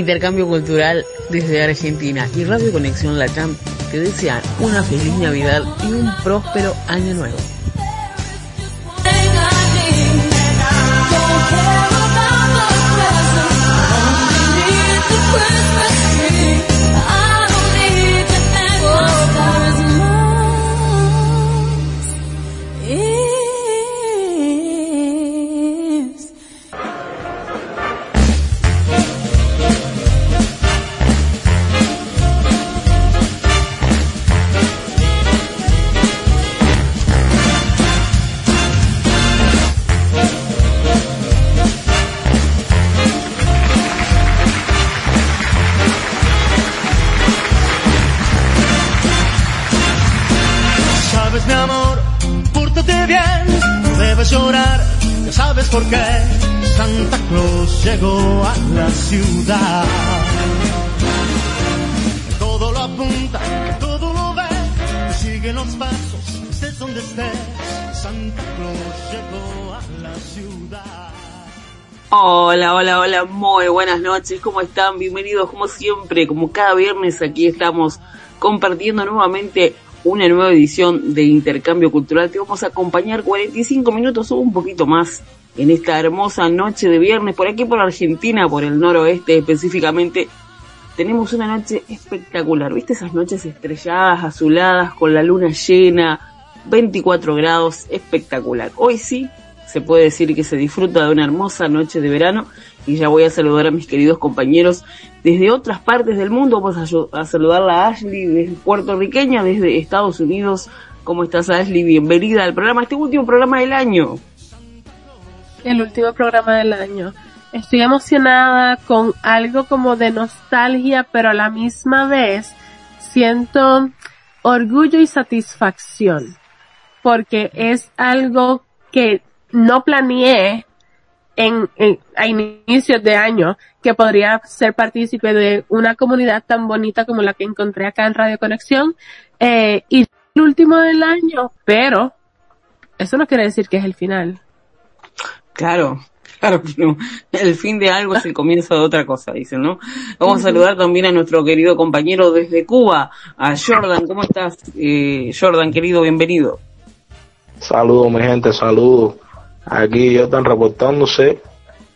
Intercambio Cultural desde Argentina y Radio Conexión Latam te desean una feliz Navidad y un próspero año nuevo. Muy buenas noches, ¿cómo están? Bienvenidos como siempre, como cada viernes aquí estamos compartiendo nuevamente una nueva edición de Intercambio Cultural. Te vamos a acompañar 45 minutos o un poquito más en esta hermosa noche de viernes, por aquí por Argentina, por el noroeste específicamente, tenemos una noche espectacular. ¿Viste esas noches estrelladas, azuladas, con la luna llena, 24 grados, espectacular? Hoy sí se puede decir que se disfruta de una hermosa noche de verano y ya voy a saludar a mis queridos compañeros desde otras partes del mundo. Vamos a, a saludarla a Ashley desde puertorriqueña, desde Estados Unidos. ¿Cómo estás Ashley? Bienvenida al programa, este último programa del año el último programa del año. Estoy emocionada con algo como de nostalgia, pero a la misma vez siento orgullo y satisfacción, porque es algo que no planeé en, a inicios de año que podría ser partícipe de una comunidad tan bonita como la que encontré acá en Radio Conexión eh, y el último del año, pero eso no quiere decir que es el final. Claro, claro pero El fin de algo es el comienzo de otra cosa, dicen, ¿no? Vamos a saludar también a nuestro querido compañero desde Cuba, a Jordan. ¿Cómo estás, eh, Jordan, querido? Bienvenido. Saludos, mi gente, saludos. Aquí están reportándose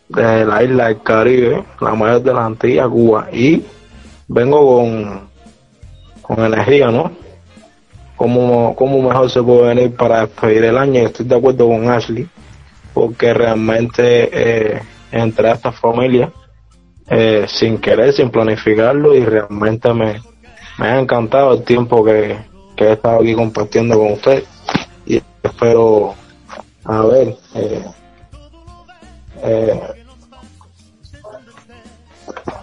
de la isla del Caribe, la mayor de la Antillas, Cuba. Y vengo con, con energía, ¿no? ¿Cómo, ¿Cómo mejor se puede venir para despedir el año? Estoy de acuerdo con Ashley porque realmente eh, entré a esta familia eh, sin querer, sin planificarlo y realmente me, me ha encantado el tiempo que, he estado aquí compartiendo con usted y espero a ver eh, eh,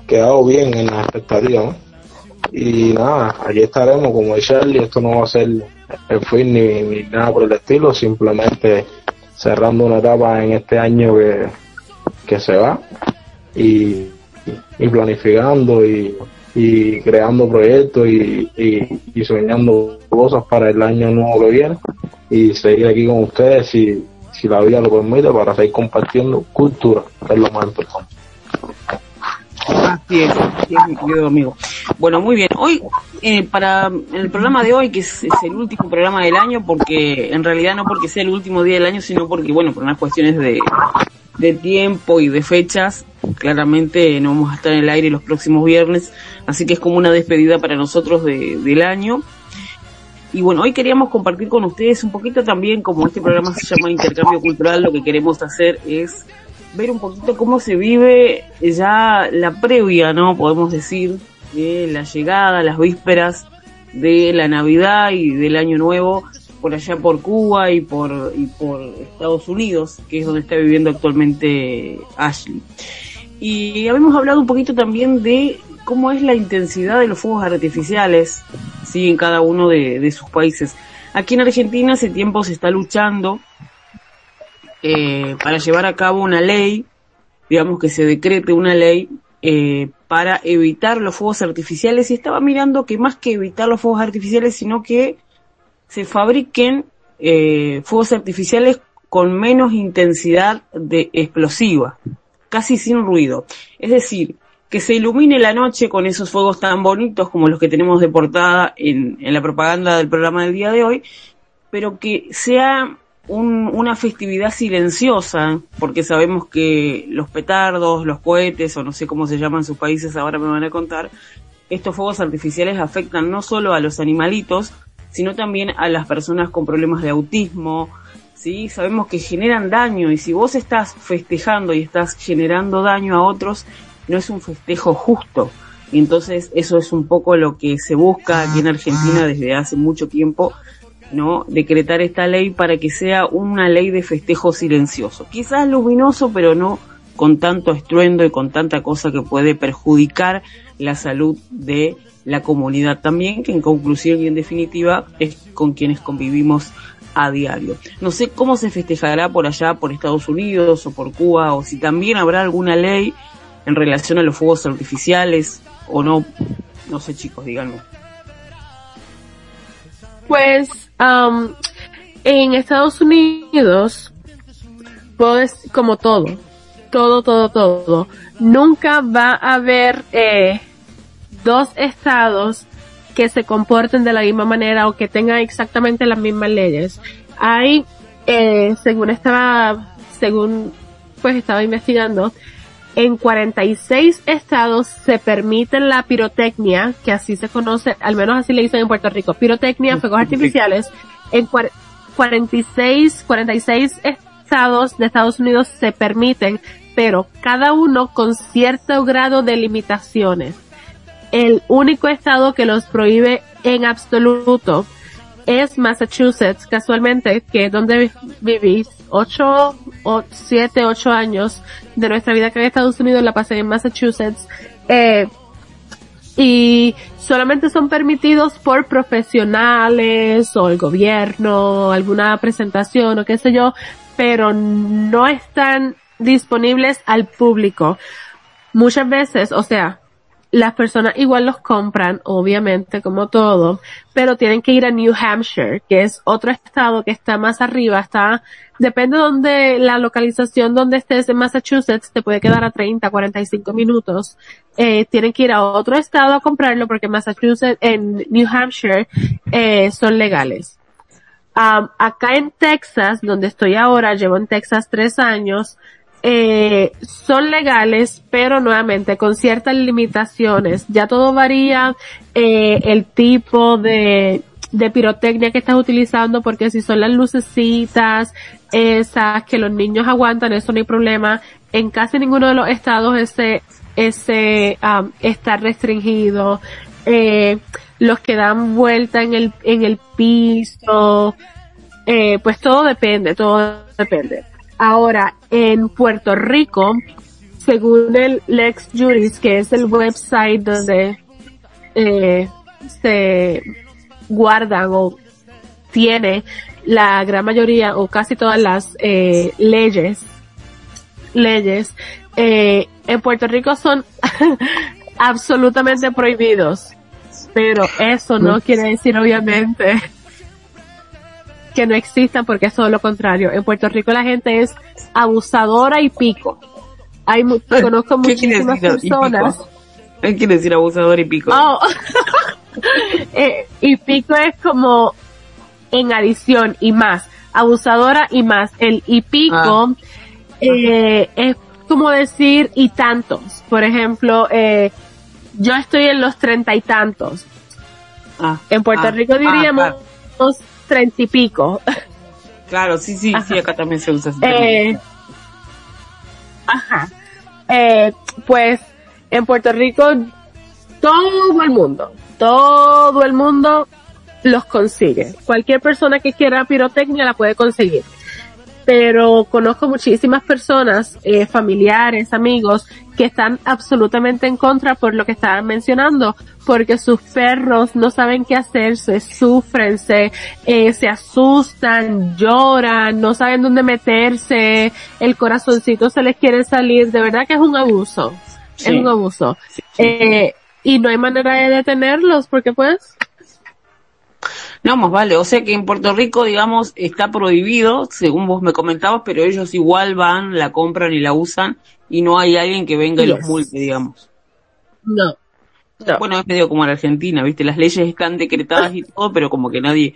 quedado bien en la expectativa y nada, aquí estaremos como dice Charlie, esto no va a ser el fin ni, ni nada por el estilo, simplemente cerrando una etapa en este año que, que se va y, y planificando y, y, creando proyectos y, y, soñando cosas para el año nuevo que viene y seguir aquí con ustedes si, si la vida lo permite para seguir compartiendo cultura, es lo más importante. Así es, mi querido amigo. Bueno, muy bien. Hoy, eh, para el programa de hoy, que es, el último programa del año, porque en realidad no porque sea el último día del año, sino porque, bueno, por unas cuestiones de, de tiempo y de fechas, claramente no vamos a estar en el aire los próximos viernes, así que es como una despedida para nosotros de, del año. Y bueno, hoy queríamos compartir con ustedes un poquito también, como este programa se llama Intercambio Cultural, lo que queremos hacer es ver un poquito cómo se vive ya la previa, ¿no? Podemos decir, de la llegada, las vísperas de la Navidad y del Año Nuevo por allá por Cuba y por, y por Estados Unidos, que es donde está viviendo actualmente Ashley. Y habíamos hablado un poquito también de cómo es la intensidad de los fuegos artificiales, sí, en cada uno de, sus países. Aquí en Argentina hace tiempo se está luchando eh, para llevar a cabo una ley, digamos que se decrete una ley eh, para evitar los fuegos artificiales y estaba mirando que más que evitar los fuegos artificiales, sino que se fabriquen eh, fuegos artificiales con menos intensidad de explosiva, casi sin ruido. Es decir, que se ilumine la noche con esos fuegos tan bonitos como los que tenemos de portada en, en la propaganda del programa del día de hoy, pero que sea un, una festividad silenciosa, porque sabemos que los petardos, los cohetes, o no sé cómo se llaman sus países, ahora me van a contar, estos fuegos artificiales afectan no solo a los animalitos, sino también a las personas con problemas de autismo, ¿sí? Sabemos que generan daño y si vos estás festejando y estás generando daño a otros, no es un festejo justo. Y entonces eso es un poco lo que se busca aquí en Argentina desde hace mucho tiempo, ¿no? Decretar esta ley para que sea una ley de festejo silencioso. Quizás luminoso, pero no con tanto estruendo y con tanta cosa que puede perjudicar la salud de la comunidad también, que en conclusión y en definitiva es con quienes convivimos a diario. No sé cómo se festejará por allá, por Estados Unidos o por Cuba, o si también habrá alguna ley en relación a los fuegos artificiales o no. No sé chicos, díganme. Pues um, en Estados Unidos, pues como todo, todo, todo, todo, nunca va a haber eh, dos estados que se comporten de la misma manera o que tengan exactamente las mismas leyes. Hay, eh, según estaba, según pues estaba investigando, en 46 estados se permiten la pirotecnia, que así se conoce, al menos así le dicen en Puerto Rico, pirotecnia, fuegos artificiales. En 46, 46 estados de Estados Unidos se permiten, pero cada uno con cierto grado de limitaciones. El único estado que los prohíbe en absoluto es Massachusetts, casualmente, que es donde vivís ocho, o siete, ocho años de nuestra vida que en Estados Unidos la pasé en Massachusetts, eh, y solamente son permitidos por profesionales o el gobierno, alguna presentación o qué sé yo, pero no están disponibles al público. Muchas veces, o sea, las personas igual los compran, obviamente, como todo, pero tienen que ir a New Hampshire, que es otro estado que está más arriba, está, depende de donde, la localización donde estés en Massachusetts, te puede quedar a 30, 45 minutos. Eh, tienen que ir a otro estado a comprarlo porque Massachusetts, en New Hampshire, eh, son legales. Um, acá en Texas, donde estoy ahora, llevo en Texas tres años, eh, son legales, pero nuevamente con ciertas limitaciones. Ya todo varía eh, el tipo de, de pirotecnia que estás utilizando, porque si son las lucecitas, esas que los niños aguantan, eso no hay problema. En casi ninguno de los estados ese, ese um, está restringido. Eh, los que dan vuelta en el, en el piso, eh, pues todo depende, todo depende. Ahora, en Puerto Rico, según el Lex Juris, que es el website donde eh, se guardan o tiene la gran mayoría o casi todas las eh, leyes, leyes, eh, en Puerto Rico son absolutamente prohibidos. Pero eso no quiere decir obviamente que no existan porque es todo lo contrario. En Puerto Rico la gente es abusadora y pico. Hay conozco ¿Qué quiere muchísimas decir, personas. ¿Qué quiere decir abusador y pico? Oh. Eh, y pico es como en adición y más. Abusadora y más. El y pico Ah. eh, es como decir y tantos. Por ejemplo, eh, yo estoy en los treinta y tantos. Ah, En Puerto ah, Rico diríamos claro. Treinta y pico. Claro, sí, sí, sí, acá también se usa Eh, ajá. Eh, pues en Puerto Rico todo el mundo, todo el mundo los consigue. Cualquier persona que quiera pirotecnia la puede conseguir. Pero conozco muchísimas personas, eh, familiares, amigos, que están absolutamente en contra por lo que estaban mencionando, porque sus perros no saben qué hacer, se sufren, se, eh, se asustan, lloran, no saben dónde meterse, el corazoncito se les quiere salir, de verdad que es un abuso, Sí. es un abuso. Sí, sí. Eh, y no hay manera de detenerlos, porque pues, No, más vale. O sea que en Puerto Rico, digamos, está prohibido, según vos me comentabas, pero ellos igual van, la compran y la usan y no hay alguien que venga y los multe, digamos. No. no. Bueno, es medio como en Argentina, ¿viste? Las leyes están decretadas y todo, pero como que nadie,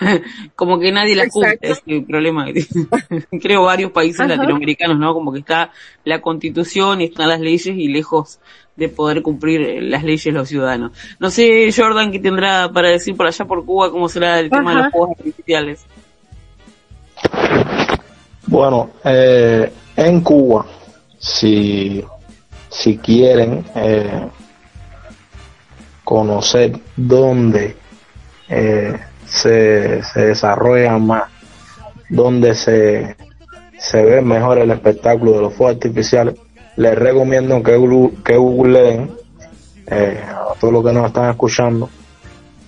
como que nadie las cumple, es el problema. Creo varios países Ajá. latinoamericanos, ¿no? Como que está la constitución y están las leyes y lejos de poder cumplir eh, las leyes los ciudadanos. No sé, Jordan, qué tendrá para decir por allá por Cuba, cómo será el tema de los juegos artificiales. Bueno, eh, en Cuba, si, si quieren eh, conocer dónde eh, se, se desarrolla más, dónde se, se ve mejor el espectáculo de los fuegos artificiales, les recomiendo que, que googleen eh, a todos los que nos están escuchando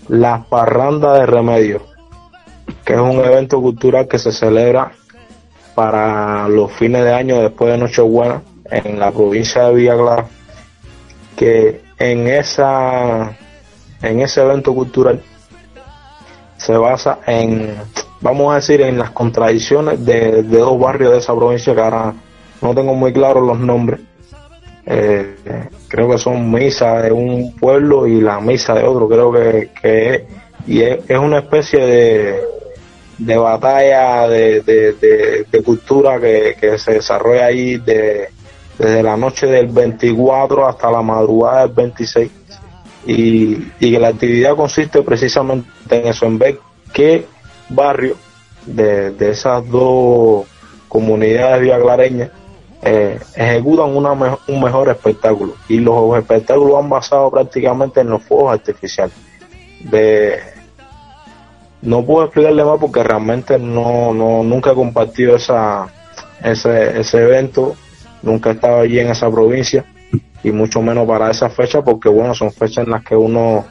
las parrandas de remedio, que es un evento cultural que se celebra para los fines de año después de Nochebuena en la provincia de Villa Clara que en esa en ese evento cultural se basa en vamos a decir en las contradicciones de, de dos barrios de esa provincia que ahora no tengo muy claros los nombres. Eh, creo que son misa de un pueblo y la misa de otro creo que, que es, y es, es una especie de de batalla de, de, de- cultura que, que se desarrolla ahí de, desde la noche del 24 hasta la madrugada del 26 y, y que la actividad consiste precisamente en eso, en ver qué barrio de, de esas dos comunidades viaclareñas eh, ejecutan una me- un mejor espectáculo. Y los espectáculos han basado prácticamente en los fuegos artificiales. De no puedo explicarle más porque realmente no, no nunca he compartido esa ese, ese evento. Nunca he estado allí en esa provincia. Y mucho menos para esa fecha porque bueno son fechas en las que uno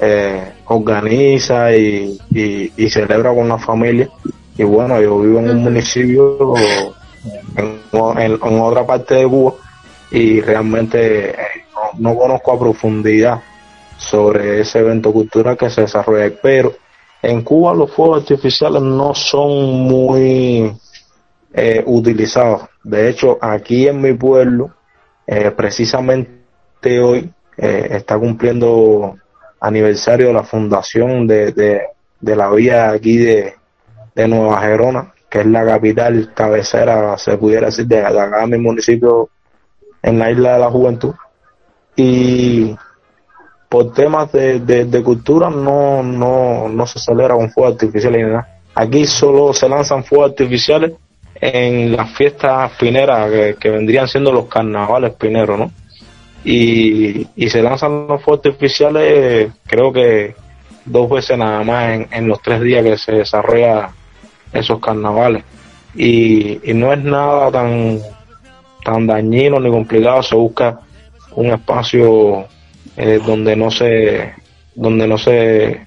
eh, organiza y, y, y celebra con la familia. Y bueno yo vivo en un municipio en, otra parte de Cuba y realmente eh, no, no conozco a profundidad sobre ese evento cultural que se desarrolla pero en Cuba los fuegos artificiales no son muy eh, utilizados. De hecho, aquí en mi pueblo, eh, precisamente hoy, eh, está cumpliendo aniversario de la fundación de, de, de la vía aquí de, de Nueva Gerona, que es la capital cabecera, se pudiera decir, de, de municipio en la isla de la juventud. Y por temas de, cultura no, no, no se celebra con fuegos artificiales ni nada. Aquí solo se lanzan fuegos artificiales en las fiestas pineras que, que vendrían siendo los carnavales pineros, ¿no? Y, y se lanzan los fuegos artificiales creo que dos veces nada más en, en los tres días que se desarrolla esos carnavales. Y, y no es nada tan, tan dañino ni complicado, se busca un espacio eh, donde no se donde no se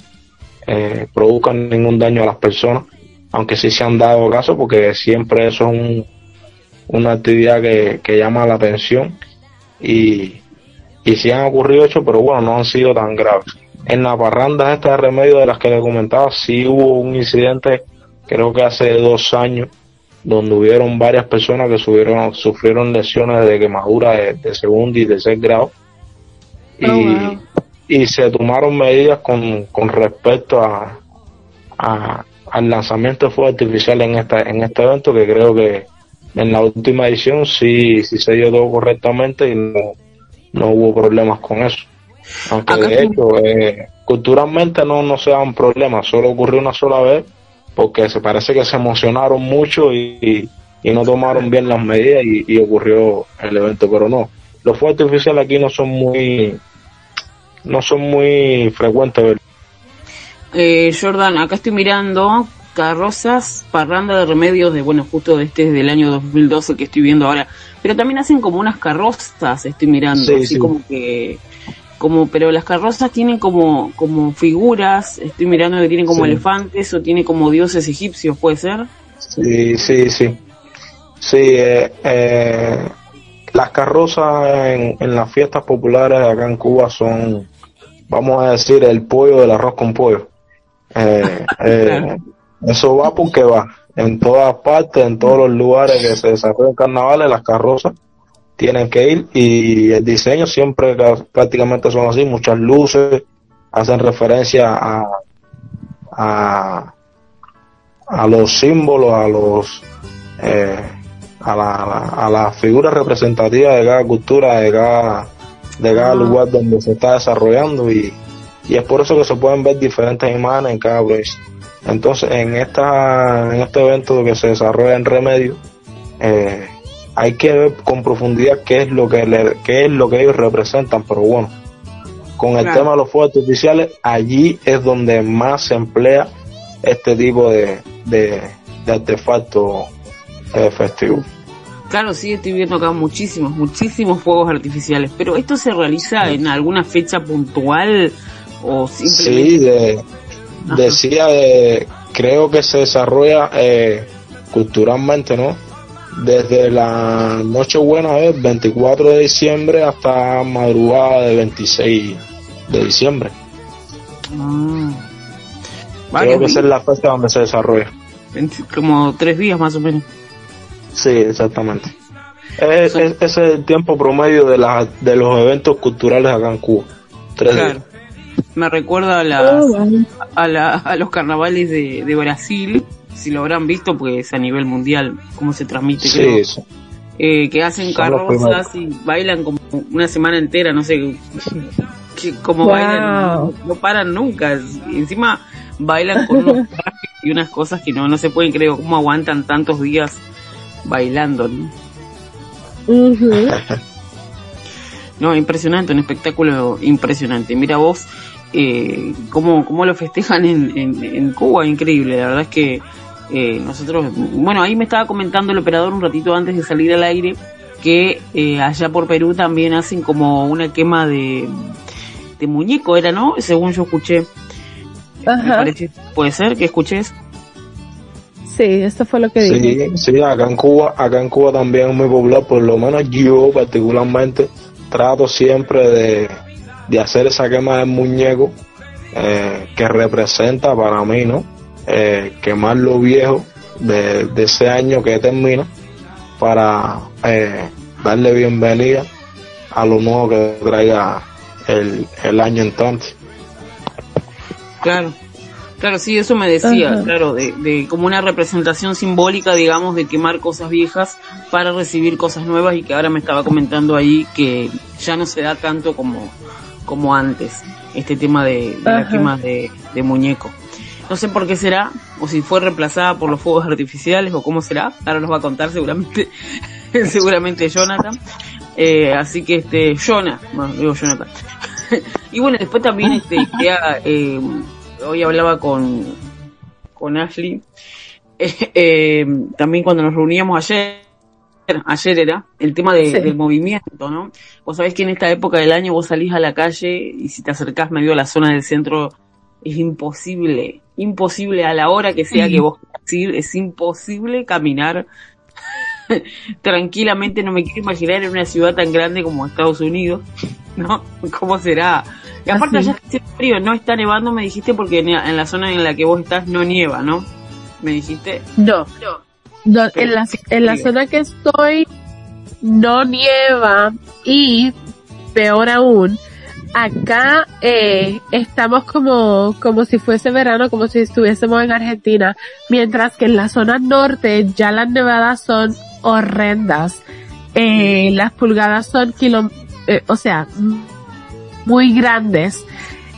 eh, produzca ningún daño a las personas aunque sí se han dado casos porque siempre eso es un, una actividad que, que llama la atención y, y sí han ocurrido hechos pero bueno no han sido tan graves en la parranda esta de remedio de las que le comentaba sí hubo un incidente creo que hace dos años donde hubieron varias personas que sufrieron, sufrieron lesiones de quemadura de, de segundo y tercer grado. Y, Oh, wow. y se tomaron medidas con, con respecto a, a- al lanzamiento de fuegos artificiales en esta en este evento que creo que en la última edición sí sí se dio todo correctamente y no, no hubo problemas con eso. Aunque Acá de hecho eh, culturalmente no no se dan problemas solo ocurrió una sola vez porque se parece que se emocionaron mucho y, y- y no tomaron bien las medidas y, y ocurrió el evento pero no los fuegos artificiales aquí no son muy no son muy frecuentes. Eh, Jordan, acá estoy mirando carrozas, parranda de remedios de, bueno, justo de este es del año 2012 que estoy viendo ahora, pero también hacen como unas carrozas, estoy mirando, Sí, así sí. como que, como, pero las carrozas tienen como, como figuras, estoy mirando que tienen como Sí. elefantes o tiene como dioses egipcios, ¿puede ser? Sí, sí, sí. Sí, eh, eh, las carrozas en, en las fiestas populares acá en Cuba son, vamos a decir, el pollo del arroz con pollo. Eh, eh, eso va porque va. En todas partes, en todos los lugares que se desarrollan carnavales, las carrozas tienen que ir y el diseño siempre prácticamente son así, muchas luces, hacen referencia a, a, a los símbolos, a los eh, a la, a la figura representativa de cada cultura, de cada, de cada lugar donde se está desarrollando y, y es por eso que se pueden ver diferentes imágenes en cada provincia. Entonces, en esta en este evento que se desarrolla en Remedio, eh, hay que ver con profundidad qué es lo que le, qué es lo que ellos representan, pero bueno, con el tema de los fuegos artificiales, allí es donde más se emplea este tipo de, de, de artefacto eh, festivo. Claro, sí, estoy viendo acá muchísimos, muchísimos fuegos artificiales, pero ¿esto se realiza en alguna fecha puntual o simplemente? Sí, de, decía, de, creo que se desarrolla eh, culturalmente, ¿no? Desde la Nochebuena del 24 de diciembre hasta madrugada del 26 de diciembre. Ah. Creo que esa es la fecha donde se desarrolla. Como tres días más o menos. Sí, exactamente. Es, es, es el tiempo promedio de, la, de los eventos culturales acá en Cuba. Tres Claro. días. Me recuerda a, las- a, la- a los carnavales de, de Brasil, si lo habrán visto, pues a nivel mundial, cómo se transmite, creo. Sí, sí. Eh, que hacen carrozas y bailan como una semana entera, no sé, que, como Wow. bailan, no, no paran nunca. Encima bailan con unos y unas cosas que no, no se pueden creer, cómo aguantan tantos días bailando. ¿no? No, impresionante, un espectáculo impresionante. Mira vos eh, cómo, cómo lo festejan en, en, en Cuba, increíble. La verdad es que eh, nosotros, bueno, ahí me estaba comentando el operador un ratito antes de salir al aire que eh, allá por Perú también hacen como una quema de, de muñeco, era, ¿no? Según yo escuché. Me Ajá. parece, puede ser que escuches. Sí, esto fue lo que dije. Sí, sí, acá en Cuba, acá en Cuba también es muy popular, por lo menos yo particularmente trato siempre de, de hacer esa quema del muñeco eh, que representa para mí, ¿no? Eh, quemar lo viejo de, de ese año que termina para eh, darle bienvenida a lo nuevo que traiga el, el año entonces. Claro, claro, sí, eso me decía, Ajá. claro, de, de como una representación simbólica, digamos, de quemar cosas viejas para recibir cosas nuevas y que ahora me estaba comentando ahí que ya no se da tanto como, como antes, este tema de, de la quema de, de muñeco. No sé por qué será, o si fue reemplazada por los fuegos artificiales, o cómo será, ahora nos va a contar seguramente, seguramente Jonathan. Eh, así que este, Jonah, bueno, digo Jonathan. y bueno, después también este, eh, hoy hablaba con, con Ashley, eh, eh, también cuando nos reuníamos ayer, ayer era, el tema de- Sí. del movimiento, ¿no? Vos sabés que en esta época del año vos salís a la calle y si te acercás medio a la zona del centro es imposible, imposible a la hora que sea que vos quieras ir, es imposible caminar tranquilamente, no me quiero imaginar en una ciudad tan grande como Estados Unidos, ¿no? ¿Cómo será? Y aparte Así. allá está frío, no está nevando, me dijiste, porque en la, en la zona en la que vos estás no nieva, ¿no? Me dijiste. No, no, en la, en la zona que estoy no nieva y peor aún, acá eh, estamos como, como si fuese verano, como si estuviésemos en Argentina, mientras que en la zona norte ya las nevadas son horrendas. Eh, las pulgadas son kilo, eh, o sea, muy grandes,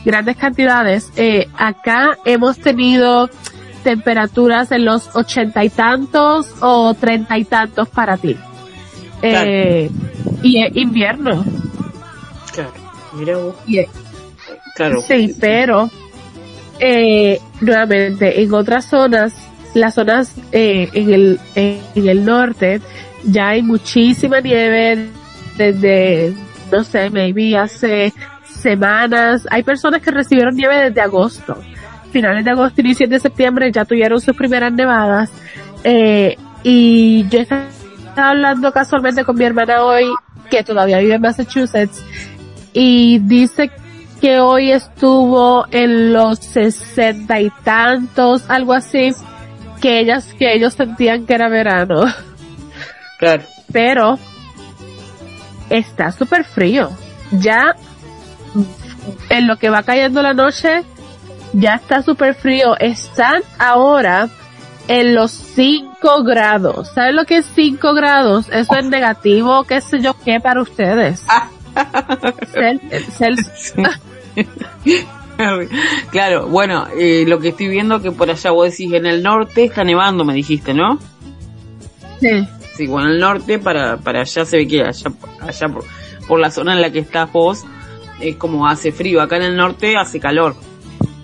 grandes cantidades. Eh, acá hemos tenido temperaturas en los ochenta y tantos o treinta y tantos para ti. Eh, y es invierno. Mira vos. Claro. Sí, pero eh, nuevamente en otras zonas, las zonas eh, en el en, en el norte ya hay muchísima nieve desde no sé, maybe hace semanas. Hay personas que recibieron nieve desde agosto, finales de agosto, inicios de septiembre ya tuvieron sus primeras nevadas. Eh, y yo estaba hablando casualmente con mi hermana hoy que todavía vive en Massachusetts y dice que hoy estuvo en los sesenta y tantos, algo así, que ellas, que ellos sentían que era verano. Claro. Pero, está súper frío. Ya en lo que va cayendo la noche, ya está súper frío. Están ahora en los 5 grados. ¿Saben lo que es 5 grados? Eso es negativo, qué sé yo qué para ustedes. claro, bueno, eh, lo que estoy viendo que por allá vos decís en el norte está nevando, me dijiste, ¿no? Sí. Sí, bueno, el norte para, para allá se ve que allá, allá por, por la zona en la que estás vos es como hace frío. Acá en el norte hace calor.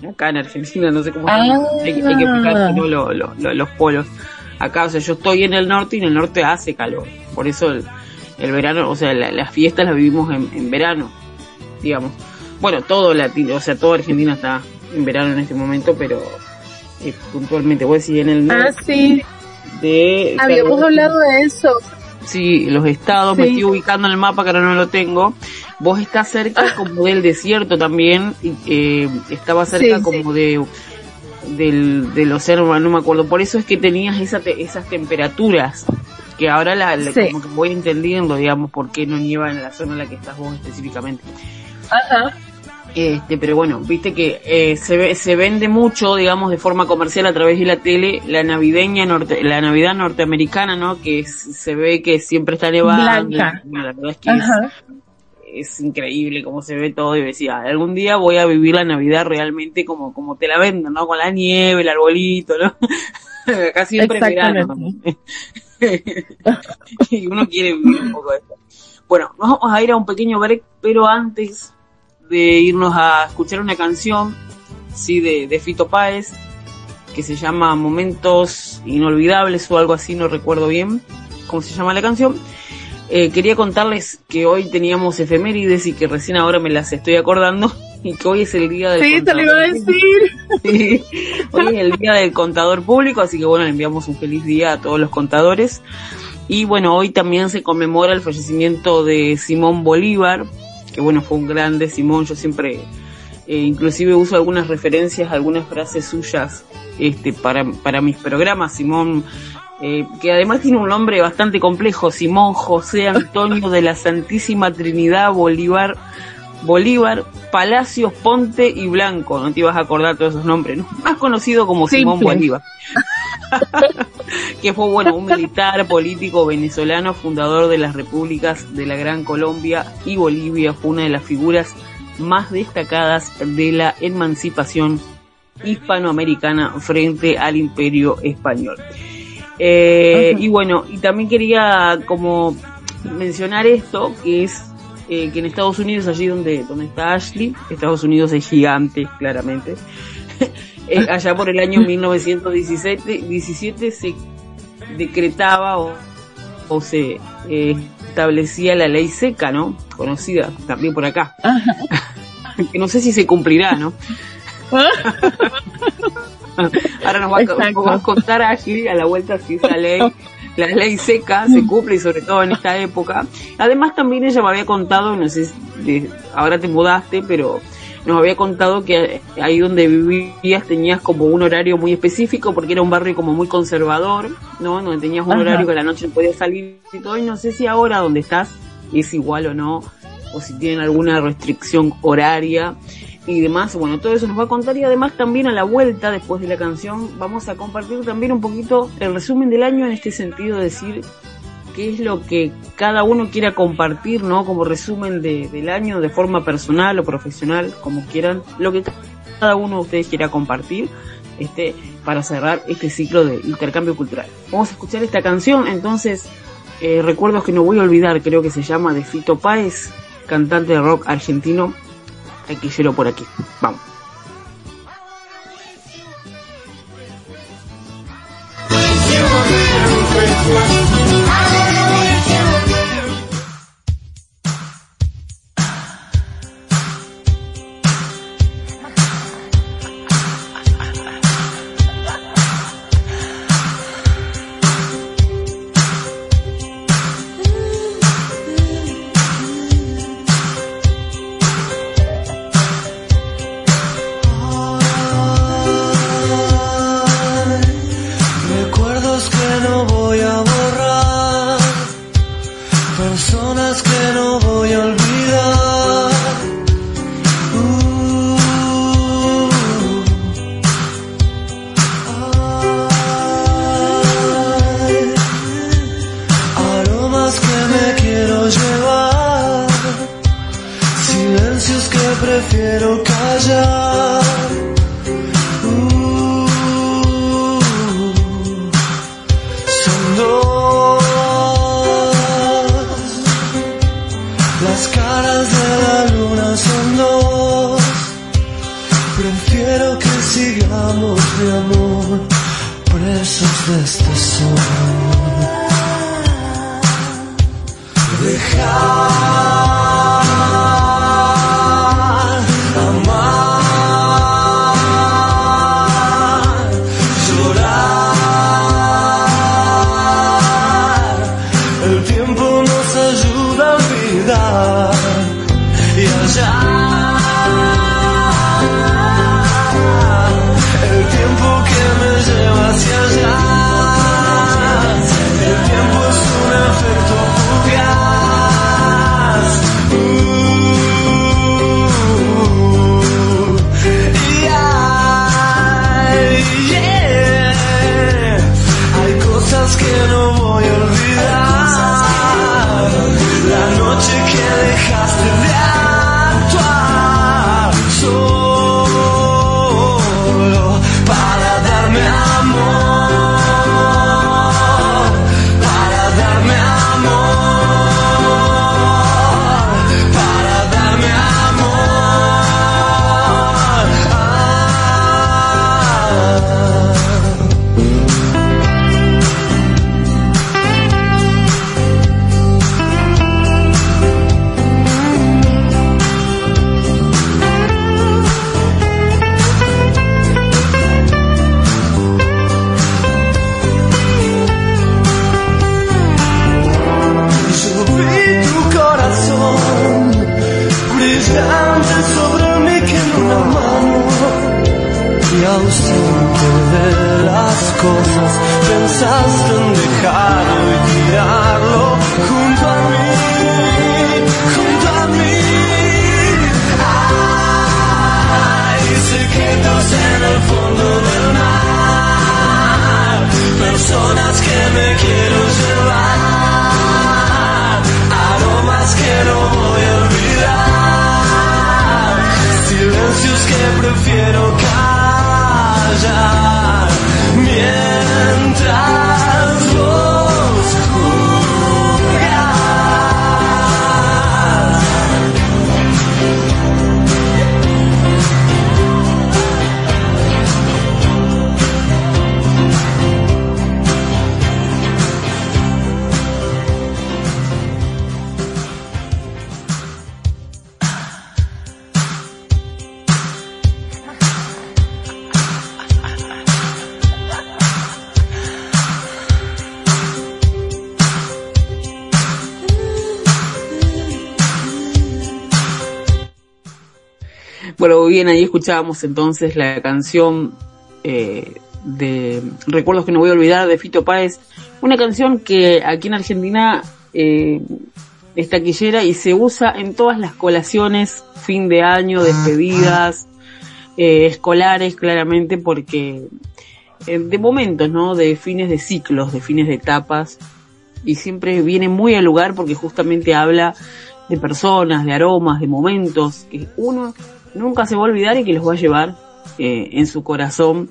Acá en Argentina no sé cómo Ah. hay, que- hay que lo- lo- lo- los polos. Acá, o sea, yo estoy en el norte y en el norte hace calor. Por eso el, el verano, o sea, la- las fiestas las vivimos en, en verano, digamos. Bueno, todo Latino, o sea, toda Argentina está en verano en este momento, pero eh, puntualmente, voy a decir en el Ah, norte sí. de... Habíamos claro, hablado de eso. Sí, los estados, me estoy ubicando en el mapa que ahora no lo tengo. Vos estás cerca como del desierto también, y, eh, estaba cerca Sí, como de del, del océano, no me acuerdo. Por eso es que tenías esa te- esas temperaturas, que ahora la, la- Sí. como que voy entendiendo, digamos, por qué no nieva en la zona en la que estás vos específicamente. Ajá. Este, pero bueno, viste que eh, se, ve- se vende mucho, digamos, de forma comercial a través de la tele, la navideña norte, la Navidad norteamericana, ¿no? Que es- se ve que siempre está nevando. Blanca. y, bueno, la verdad es que es, Ajá. es increíble cómo se ve todo y decía, algún día voy a vivir la Navidad realmente como, como te la venden, ¿no? Con la nieve, el arbolito, ¿no? Acá siempre verano. y uno quiere vivir un poco de esto. Bueno, nos vamos a ir a un pequeño break, pero antes de irnos a escuchar una canción, sí, de, de Fito Páez, que se llama Momentos Inolvidables o algo así, no recuerdo bien cómo se llama la canción. Eh, quería contarles que hoy teníamos efemérides y que recién ahora me las estoy acordando y que hoy es el día del Sí, te lo iba a contador decir. Sí, hoy es el día del contador público, así que bueno, le enviamos un feliz día a todos los contadores. Y bueno, hoy también se conmemora el fallecimiento de Simón Bolívar, que bueno, fue un grande Simón, yo siempre eh, inclusive uso algunas referencias, algunas frases suyas este, para, para mis programas. Simón, eh, que además tiene un nombre bastante complejo, Simón José Antonio de la Santísima Trinidad Bolívar, Bolívar, Palacios, Ponte y Blanco, no te ibas a acordar todos esos nombres, ¿no? Más conocido como Simón. Bolívar. que fue bueno un militar político venezolano fundador de las repúblicas de la Gran Colombia y Bolivia fue una de las figuras más destacadas de la emancipación hispanoamericana frente al imperio español Eh, y bueno y también quería como mencionar esto que es eh, que en Estados Unidos allí donde donde está Ashley Estados Unidos es gigante claramente eh, allá por el año 1917 17 se decretaba o, o se establecía la ley seca, ¿no? Conocida también por acá. que no sé si se cumplirá, ¿no? Ahora nos va, a, va a contar a la vuelta si esa ley, la ley seca se cumple y sobre todo en esta época. Además también ella me había contado, no sé, si de- ahora te mudaste, pero nos había contado que ahí donde vivías tenías como un horario muy específico porque era un barrio como muy conservador, ¿no? Donde tenías un Ajá. horario que a la noche no podías salir y todo y no sé si ahora donde estás es igual o no o si tienen alguna restricción horaria y demás. Bueno, todo eso nos va a contar y además también a la vuelta, después de la canción, vamos a compartir también un poquito el resumen del año en este sentido, de decir qué es lo que cada uno quiera compartir, ¿no? Como resumen de, del año de forma personal o profesional, como quieran, lo que cada uno de ustedes quiera compartir. Este, para cerrar este ciclo de intercambio cultural. Vamos a escuchar esta canción, entonces, eh, recuerdos que no voy a olvidar, creo que se llama de Fito Páez, cantante de rock argentino, aquí llelo por aquí. Vamos. Mi amor presos de este sol. Dejar escuchábamos entonces la canción eh, de Recuerdos que no voy a olvidar de Fito Páez, una canción que aquí en Argentina eh, es taquillera y se usa en todas las colaciones, fin de año, despedidas, eh, escolares, claramente, porque eh, de momentos, ¿no? De fines de ciclos, de fines de etapas, y siempre viene muy al lugar porque justamente habla de personas, de aromas, de momentos que uno nunca se va a olvidar y que los va a llevar eh, en su corazón.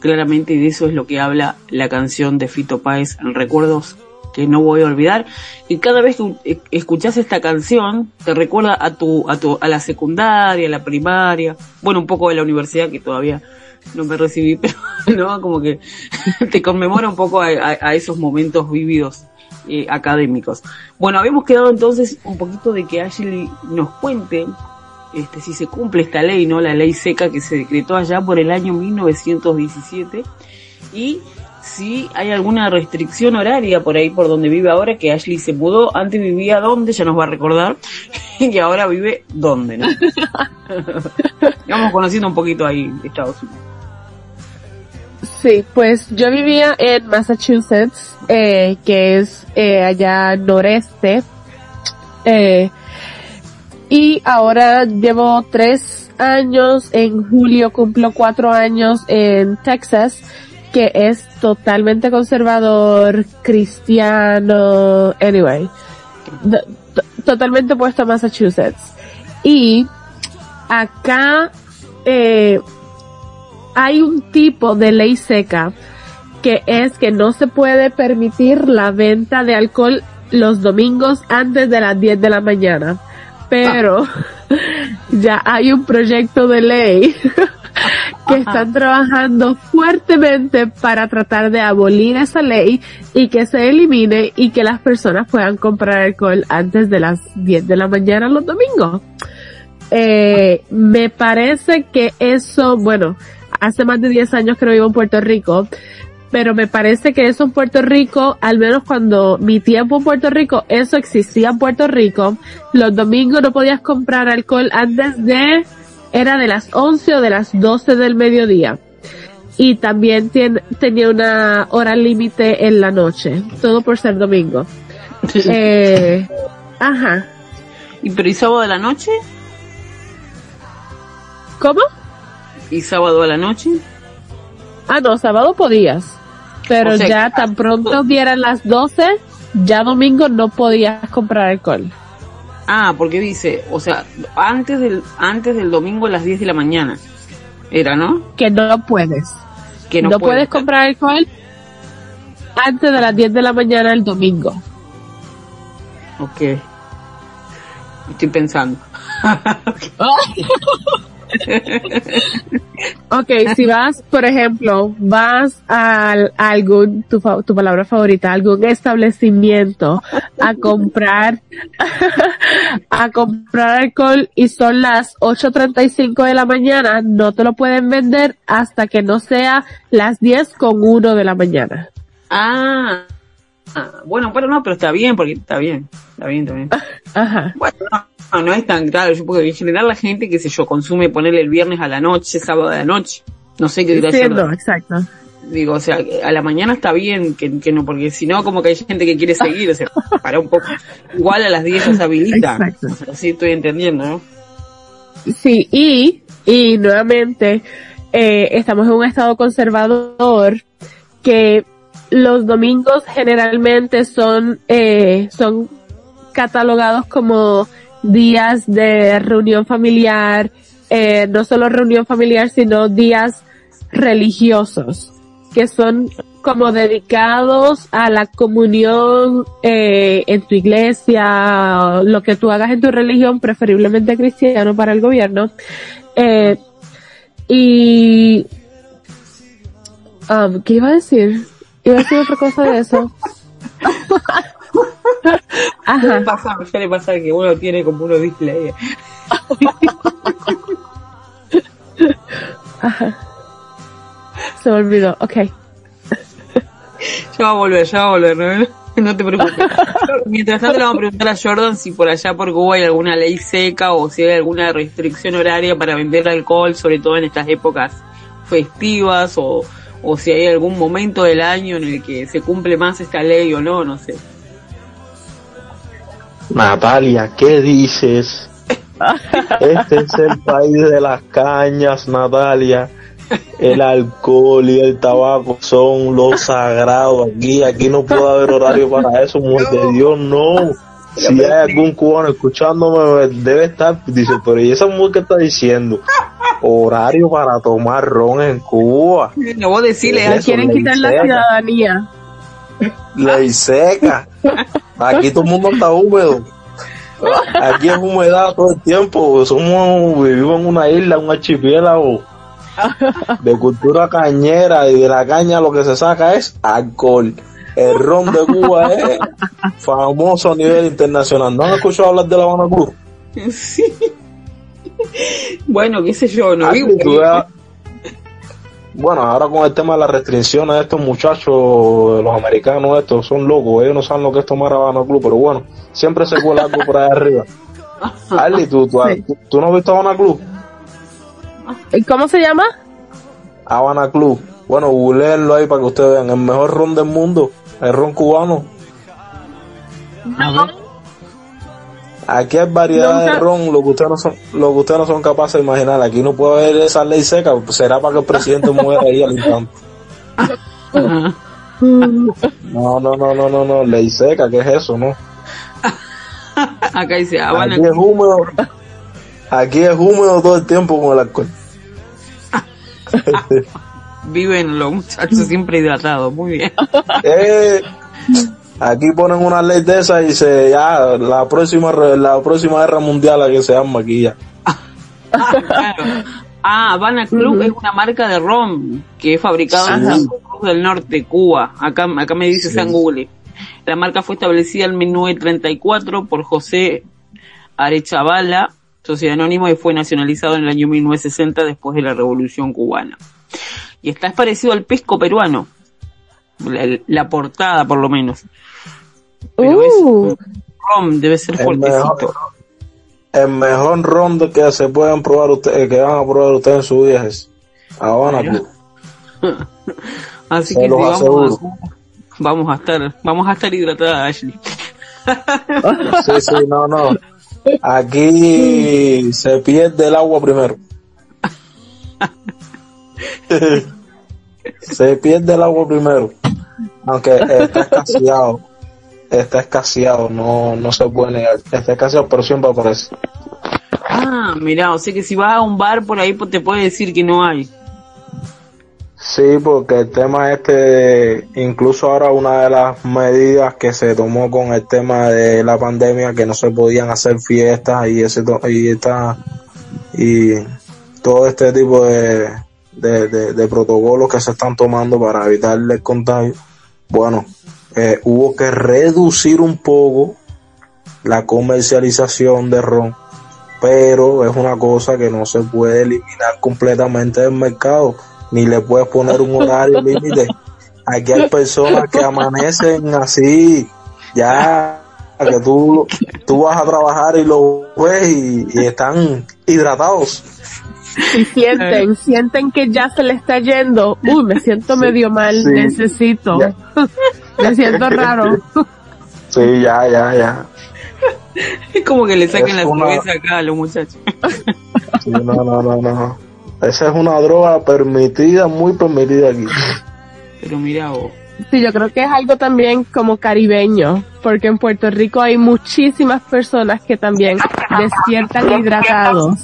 Claramente de eso es lo que habla la canción de Fito Páez Recuerdos que no voy a olvidar. Y cada vez que eh, escuchas esta canción te recuerda a tu a tu a la secundaria, a la primaria, bueno un poco de la universidad que todavía no me recibí pero no como que te conmemora un poco a, esos momentos vívidos eh, académicos. Bueno, habíamos quedado entonces un poquito de que Ashley nos cuente este, si se cumple esta ley, ¿no? La ley seca que se decretó allá por el año 1917 y si hay alguna restricción horaria por ahí por donde vive ahora, que Ashley se mudó, antes vivía donde, ya nos va a recordar, y ahora vive donde, ¿no? Vamos conociendo un poquito ahí Estados Unidos. Sí, pues yo vivía en Massachusetts, eh, que es eh, allá noreste, eh, y ahora llevo tres años, en julio cumplo cuatro años en Texas, que es totalmente conservador, cristiano, anyway, totalmente opuesto a Massachusetts. Y acá eh, hay un tipo de ley seca que es que no se puede permitir la venta de alcohol los domingos antes de las 10 de la mañana. Pero ya hay un proyecto de ley que están trabajando fuertemente para tratar de abolir esa ley y que se elimine y que las personas puedan comprar alcohol antes de las 10 de la mañana los domingos. Eh, me parece que eso, bueno, hace más de 10 años que no vivo en Puerto Rico, pero me parece que eso en Puerto Rico, al menos cuando mi tiempo en Puerto Rico, eso existía en Puerto Rico. Los domingos no podías comprar alcohol antes de, era de las 11 o de las 12 del mediodía. Y también tenía una hora límite en la noche, todo por ser domingo. eh, ajá. ¿Y pero y sábado de la noche? ¿Cómo? ¿Y sábado a la noche? Ah, no, sábado podías. Pero ya tan pronto vieran las 12, ya domingo no podías comprar alcohol. Ah, porque dice, o sea, antes del antes del domingo a las 10 de la mañana. Era, ¿no? Que no puedes. Que no, no puedes comprar alcohol antes de las 10 de la mañana el domingo. Ok. Estoy pensando. ok, si vas, por ejemplo, vas a, algún, tu, tu palabra favorita, algún establecimiento a comprar, a comprar alcohol y son las 8.35 de la mañana, no te lo pueden vender hasta que no sea las 10 con 1 de la mañana. Ah, bueno, pero no, pero está bien, porque está bien, está bien, está bien. Ajá. Bueno, no, no es tan claro, yo porque en general la gente, que sé yo, consume ponerle el viernes a la noche, sábado a la noche. No sé qué no, exacto. Digo, o sea, a la mañana está bien que, que no, porque si no, como que hay gente que quiere seguir, o sea, para un poco. Igual a las 10 se habilita. Exacto. O sea, estoy entendiendo, ¿no? Sí, y, y nuevamente, eh, estamos en un estado conservador que los domingos generalmente son, eh, son catalogados como días de reunión familiar, eh, no solo reunión familiar, sino días religiosos, que son como dedicados a la comunión eh, en tu iglesia, lo que tú hagas en tu religión, preferiblemente cristiano para el gobierno. Eh, y, um, ¿qué iba a decir? Iba a decir otra cosa de eso. Ajá. ¿Qué pasa? Ya le pasa que uno tiene como uno display. Ajá. Se me olvidó, ok. Ya va a volver, ya va a volver, ¿no? No te preocupes. Mientras tanto le vamos a preguntar a Jordan si por allá por Cuba hay alguna ley seca o si hay alguna restricción horaria para vender alcohol, sobre todo en estas épocas festivas o, o si hay algún momento del año en el que se cumple más esta ley o no, no sé. Natalia, ¿qué dices? Este es el país de las cañas, Natalia. El alcohol y el tabaco son los sagrados aquí. Aquí no puede haber horario para eso, mujer de Dios, no. Si hay algún cubano escuchándome, debe estar, dice, pero ¿y esa mujer que está diciendo? Horario para tomar ron en Cuba. No voy a decirle, Le quieren quitar la ciudadanía. Ley seca. Aquí todo el mundo está húmedo. Aquí es humedad todo el tiempo. Somos, vivimos en una isla, un archipiélago de cultura cañera y de la caña lo que se saca es alcohol. El ron de Cuba es famoso a nivel internacional. ¿No han escuchado hablar de la Habana Club? Sí. Bueno, qué sé yo, no vivo. Bueno, ahora con el tema de las restricciones de estos muchachos, los americanos estos, son locos, ellos no saben lo que es tomar Habana Club, pero bueno, siempre se cuela algo por ahí arriba. Arly, ¿tú, tú, Sí. tú, tú no has visto Habana Club? ¿Y ¿Cómo se llama? Habana Club. Bueno, googleenlo ahí para que ustedes vean. El mejor ron del mundo, el ron cubano. Aquí hay variedad de ron, lo que ustedes no son, lo que ustedes no son capaces de imaginar. Aquí no puede haber esa ley seca, será para que el presidente muera ahí al instante. No, no, no, no, no, no, ley seca, ¿qué es eso, no? Acá dice Habana Aquí es húmedo. Aquí es húmedo todo el tiempo con el alcohol. Viven los muchachos siempre hidratados, muy bien. Eh, aquí ponen una ley de esa y se ya la próxima re- la próxima guerra mundial a que se llama aquí ya. Claro. Ah, Habana Club es una marca de ron que es fabricado en. San Cruz del Norte, Cuba. Acá, acá me dice San Google. La marca fue establecida en 1934 por José Arechavala, sociedad anónima, y fue nacionalizado en el año 1960 después de la Revolución Cubana. Y está es parecido al pisco peruano. La, la portada, por lo menos. Pero es Uh, ron, debe ser El mejor, fuertecito. el mejor ron de que se pueden probar ustedes, que van a probar ustedes en su vida es Habana Club. Así Se que aseguro. vamos, vamos a estar, vamos a estar hidratada, Ashley. Sí, sí, no, no. Aquí se pierde el agua primero. se pierde el agua primero. Aunque está escaseado. Está escaseado, no, no se puede negar. Está escaseado, pero siempre aparece. Ah, mira, o sea que si vas a un bar por ahí pues, te puede decir que no hay. Sí, porque el tema este, incluso ahora una de las medidas que se tomó con el tema de la pandemia, que no se podían hacer fiestas y ese y esta y todo este tipo de, de, de- de protocolos que se están tomando para evitar el contagio, bueno, eh, hubo que reducir un poco la comercialización de ron, pero es una cosa que no se puede eliminar completamente del mercado, ni le puedes poner un horario límite. Aquí hay personas que amanecen así, ya que tú, tú vas a trabajar y lo ves y, y están hidratados. Y sienten, sienten que ya se le está yendo. Uy, me siento medio mal, sí. necesito. Ya. me siento raro. Sí, ya, ya, ya. Es como que le saquen Es la una- acá a los muchachos. Sí, no, no, no, no. Esa es una droga permitida, muy permitida aquí. Pero mira vos. Sí, yo creo que es algo también como caribeño, porque en Puerto Rico hay muchísimas personas que también despiertan hidratados.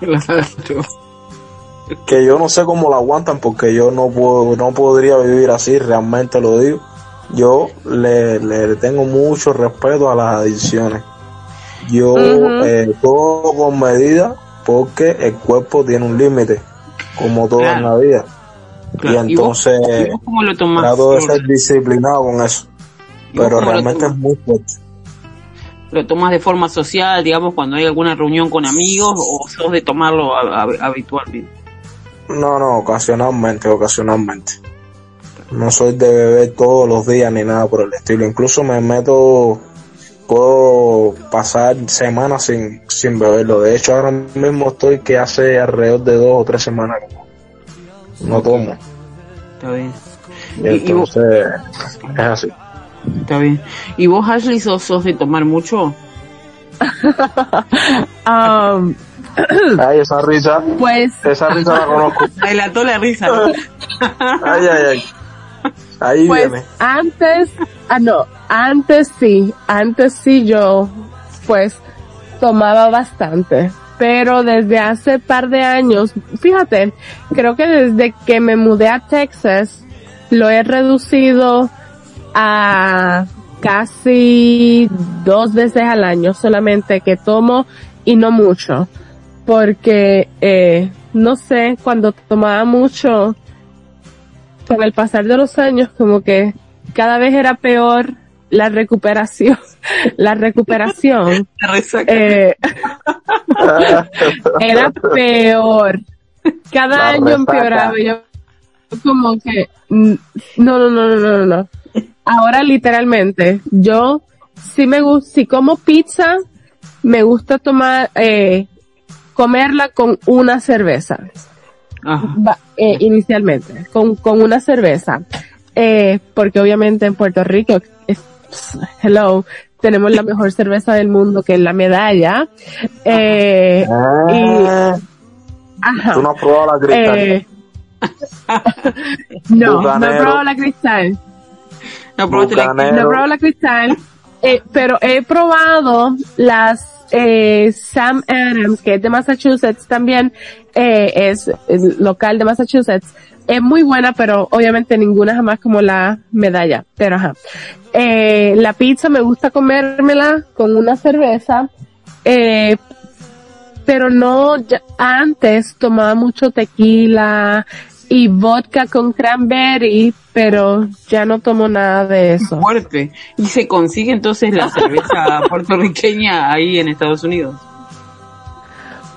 que yo no sé cómo lo aguantan porque yo no puedo, no podría vivir así, realmente lo digo. Yo le, le tengo mucho respeto a las adicciones. Yo Ujú. eh, todo con medida porque el cuerpo tiene un límite, como todo en la vida. Claro. Y entonces ¿y vos cómo lo tomás? trato de ser disciplinado con eso. ¿Y vos Pero realmente es muy fuerte. ¿Lo tomas de forma social, digamos, cuando hay alguna reunión con amigos o sos de tomarlo a- a- habitualmente? No, no, ocasionalmente, ocasionalmente. No soy de beber todos los días ni nada por el estilo. Incluso me meto, puedo pasar semanas sin, sin beberlo. De hecho, ahora mismo estoy que hace alrededor de dos o tres semanas no, tomo. Está bien. Y Y- y vos- entonces, es así. Está bien. ¿Y vos, Ashley, sos, sos de tomar mucho? Um, Ay, esa risa, pues, esa risa la conozco. Delató la risa, ¿no? Ay, ay, ay. Ahí pues viene. antes, ah no, antes sí, antes sí yo, pues, tomaba bastante. Pero desde hace par de años, fíjate, creo que desde que me mudé a Texas, lo he reducido a casi dos veces al año solamente que tomo y no mucho. Porque, eh, no sé, cuando tomaba mucho, con el pasar de los años, como que cada vez era peor la recuperación, la recuperación, eh, era peor. Cada La año resaca. empeoraba. Yo como que, no, no, no, no, no, no. Ahora literalmente, yo si me gusta, si como pizza, me gusta tomar, eh, comerla con una cerveza. Ajá. Eh, inicialmente, con, con una cerveza. Eh, porque obviamente en Puerto Rico, es, hello, tenemos la mejor cerveza del mundo que es la medalla. Eh, Ah, ajá. Tú no has probado la cristal. Eh, no, no he probado la cristal. No la. No he probado la cristal. Eh, pero he probado las eh, Sam Adams, que es de Massachusetts también, eh, es, local de Massachusetts, es muy buena, pero obviamente ninguna jamás como la medalla. Pero ajá. Eh, la pizza me gusta comérmela con una cerveza, eh, pero no, antes tomaba mucho tequila y vodka con cranberry, pero ya no tomo nada de eso. Fuerte. Y se consigue entonces la cerveza puertorriqueña ahí en Estados Unidos.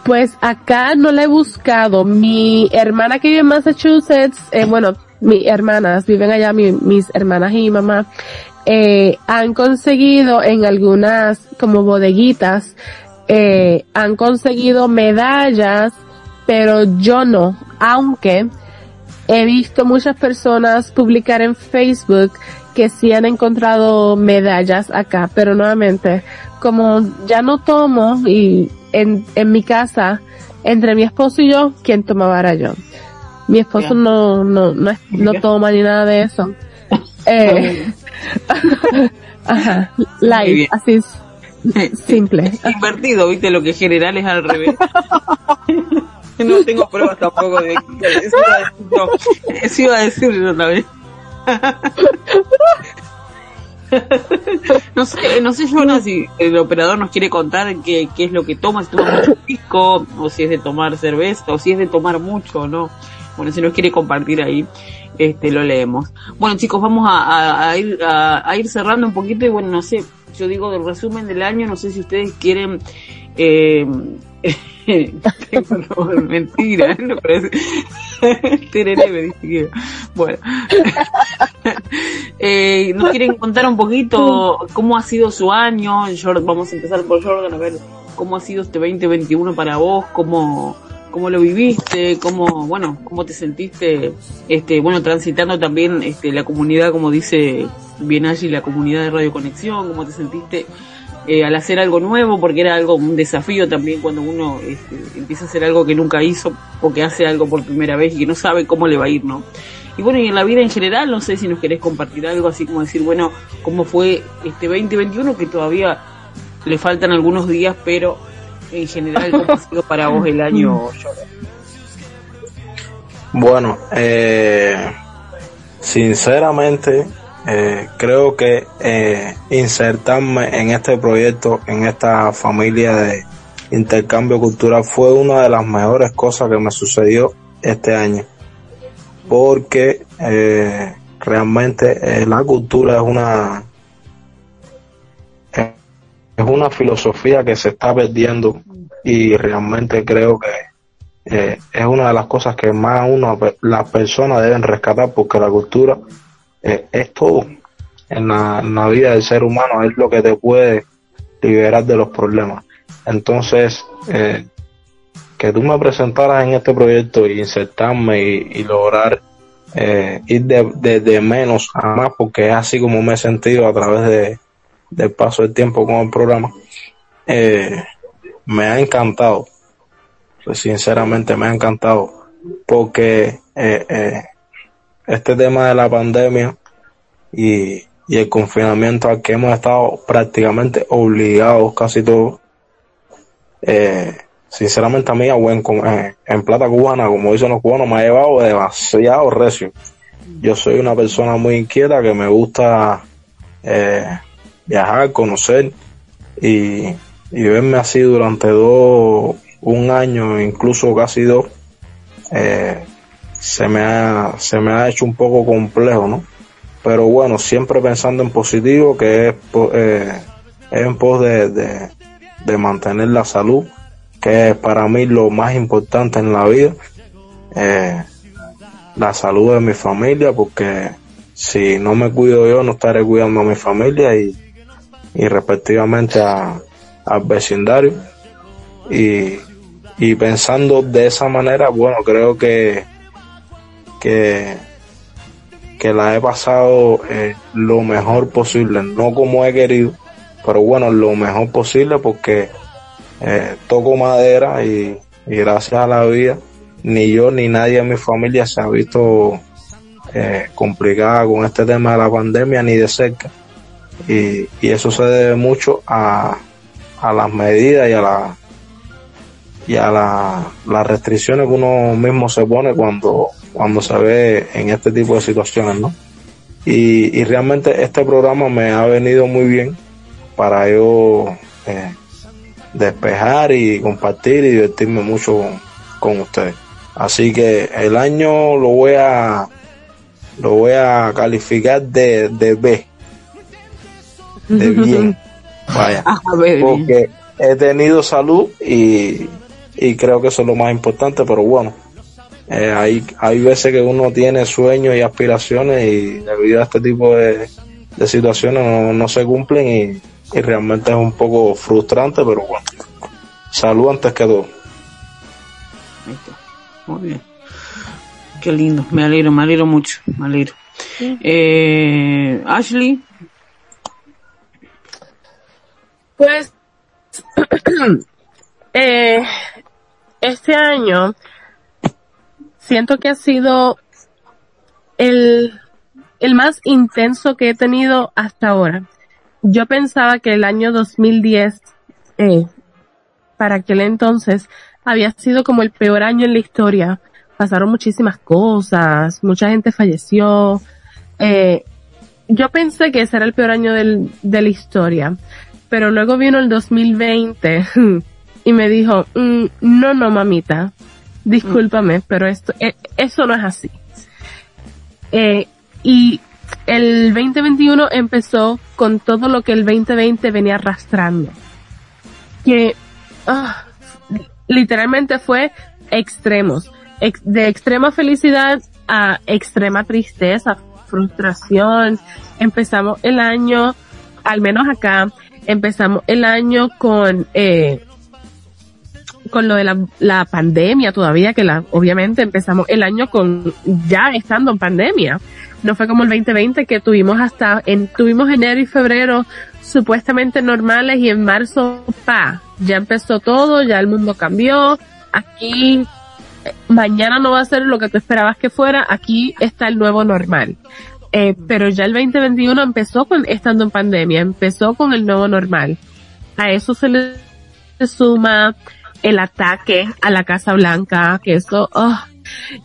Pues acá no la he buscado. Mi hermana que vive en Massachusetts, eh, bueno, mis hermanas viven allá, mi- mis hermanas y mi mamá, eh, han conseguido en algunas como bodeguitas, eh, han conseguido medallas, pero yo no, aunque he visto muchas personas publicar en Facebook que sí han encontrado medallas acá, pero nuevamente, como ya no tomo y en, en mi casa, entre mi esposo y yo, ¿quién tomaba era yo? Mi esposo no, no, no, es- no toma ni nada de eso. Eh, ajá, bien. así es, simple. Invertido, viste, lo que general es al revés. no tengo pruebas tampoco de eso iba a eso iba a decir yo también. no sé, no sé Jonas si el operador nos quiere contar qué, qué es lo que toma, si toma mucho pisco, o si es de tomar cerveza, o si es de tomar mucho no. Bueno, si nos quiere compartir ahí, este lo leemos. Bueno chicos, vamos a, ir, a ir cerrando un poquito y bueno, no sé, yo digo del resumen del año, no sé si ustedes quieren eh, no, mentira, no parece. Tereré me dice que- Bueno. eh, ¿Nos quieren contar un poquito cómo ha sido su año? Jordan, vamos a empezar por Jordan a ver cómo ha sido este 2021 para vos, cómo, cómo lo viviste, cómo, bueno, cómo te sentiste, este, bueno, transitando también este, la comunidad, como dice bien allí, la comunidad de Radio Conexión, cómo te sentiste eh, al hacer algo nuevo, porque era algo, un desafío también cuando uno este, empieza a hacer algo que nunca hizo, o que hace algo por primera vez y que no sabe cómo le va a ir, ¿no? Y bueno, y en la vida en general, no sé si nos querés compartir algo así como decir, bueno, cómo fue este 2021, que todavía le faltan algunos días, pero en general, ¿cómo ha sido para vos el año? Bueno, eh, sinceramente, eh, creo que eh, insertarme en este proyecto, en esta familia de intercambio cultural, fue una de las mejores cosas que me sucedió este año. Porque eh, realmente eh, la cultura es una es una filosofía que se está perdiendo y realmente creo que es una de las cosas que más uno, las personas deben rescatar porque la cultura eh, es todo en la, vida del ser humano, es lo que te puede liberar de los problemas. Entonces, eh, que tú me presentaras en este proyecto y insertarme y, lograr eh, ir de, menos a más, porque es así como me he sentido a través de, del paso del tiempo con el programa, eh, me ha encantado. Pues sinceramente me ha encantado. Porque eh, este tema de la pandemia y, y el confinamiento al que hemos estado prácticamente obligados casi todos, eh, sinceramente a mí buen com- eh, en plata cubana, como dicen los cubanos, me ha llevado demasiado recio. Yo soy una persona muy inquieta que me gusta eh, viajar, conocer y, y verme así durante dos, un año, incluso casi dos, eh, se me ha, se me ha hecho un poco complejo, ¿no? Pero bueno, siempre pensando en positivo, que es, eh, en pos de, de, de mantener la salud, que es para mí lo más importante en la vida, eh, la salud de mi familia, porque si no me cuido yo, no estaré cuidando a mi familia y, y respectivamente a, al vecindario. Y, y pensando de esa manera, bueno, creo que, que, que la he pasado eh, lo mejor posible, no como he querido, pero bueno, lo mejor posible porque eh, toco madera y, y gracias a la vida, ni yo ni nadie en mi familia se ha visto eh, complicada con este tema de la pandemia ni de cerca. Y, y eso se debe mucho a, a las medidas y a la y a la, las restricciones que uno mismo se pone cuando, cuando se ve en este tipo de situaciones, ¿no? Y, y realmente este programa me ha venido muy bien para yo eh, despejar y compartir y divertirme mucho con, con ustedes. Así que el año lo voy a lo voy a calificar de, de B. De bien. Vaya. Ah. Porque he tenido salud y, y creo que eso es lo más importante, pero bueno, eh, hay, hay veces que uno tiene sueños y aspiraciones y debido a este tipo de, de situaciones no, no se cumplen y, y realmente es un poco frustrante, pero bueno, salud antes que todo. Ahí está. Muy bien. Qué lindo. Me alegro, me alegro mucho. Me alegro. Eh, Ashley, Pues, eh, este año siento que ha sido el, el más intenso que he tenido hasta ahora. Yo pensaba que el año 2010, eh, para aquel entonces, había sido como el peor año en la historia. Pasaron muchísimas cosas, mucha gente falleció. Eh, yo pensé que ese era el peor año de la historia pero luego vino el 2020 y me dijo, mm, no, no, mamita, discúlpame, pero esto, eh, eso no es así. Eh, y el 2021 empezó con todo lo que el 2020 venía arrastrando. Que, ah, literalmente fue extremos. Ex- de extrema felicidad a extrema tristeza, frustración. Empezamos el año, al menos acá, empezamos el año con, eh, con lo de la, pandemia todavía, que la, obviamente empezamos el año con, ya estando en pandemia. No fue como el 2020 que tuvimos hasta, en, tuvimos enero y febrero supuestamente normales y en marzo, pa, ya empezó todo, ya el mundo cambió. Aquí, eh, mañana no va a ser lo que tú esperabas que fuera, aquí está el nuevo normal. Eh, pero ya el 2021 empezó con, estando en pandemia, empezó con el nuevo normal. A eso se le suma el ataque a la Casa Blanca, que eso, oh,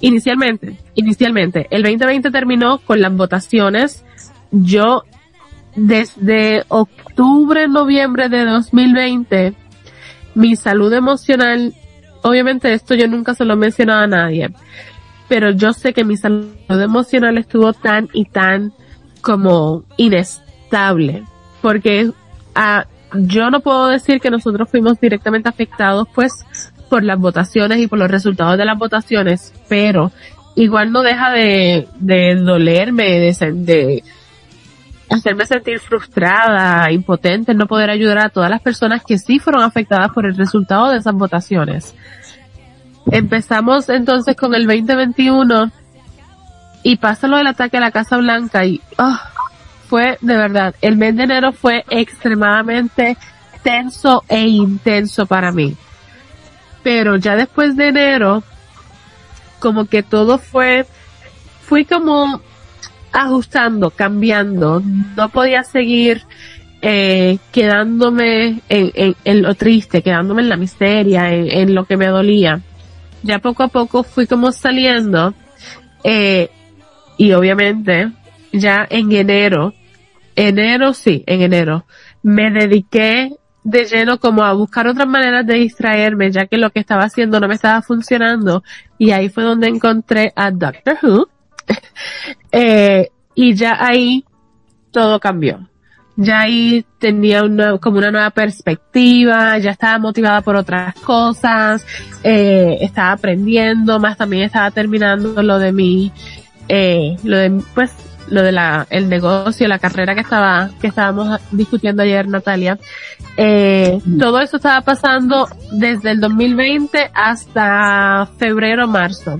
inicialmente, inicialmente, el 2020 terminó con las votaciones. Yo, desde octubre, noviembre de 2020, mi salud emocional, obviamente esto yo nunca se lo he mencionado a nadie, pero yo sé que mi salud emocional estuvo tan y tan como inestable, porque ah, yo no puedo decir que nosotros fuimos directamente afectados pues por las votaciones y por los resultados de las votaciones, pero igual no deja de, dolerme, de, hacerme sentir frustrada, impotente, no poder ayudar a todas las personas que sí fueron afectadas por el resultado de esas votaciones. Empezamos entonces con el 2021 y pasa lo del ataque a la Casa Blanca y ah, fue de verdad, el mes de enero fue extremadamente tenso e intenso para mí. Pero ya después de enero, como que todo fue, fui como ajustando, cambiando, no podía seguir eh, quedándome en, lo triste, quedándome en la miseria, en, en lo que me dolía. Ya poco a poco fui como saliendo, eh, y obviamente ya en enero, enero sí, en enero, me dediqué de lleno como a buscar otras maneras de distraerme, ya que lo que estaba haciendo no me estaba funcionando, y ahí fue donde encontré a Doctor Who, eh, y ya ahí todo cambió. Ya ahí tenía una, como una nueva perspectiva, ya estaba motivada por otras cosas, eh, estaba aprendiendo, más también estaba terminando lo de mi, eh, lo de, pues, lo de la, el negocio, la carrera que estaba, que estábamos discutiendo ayer, Natalia. Eh, todo eso estaba pasando desde el 2020 hasta febrero, marzo.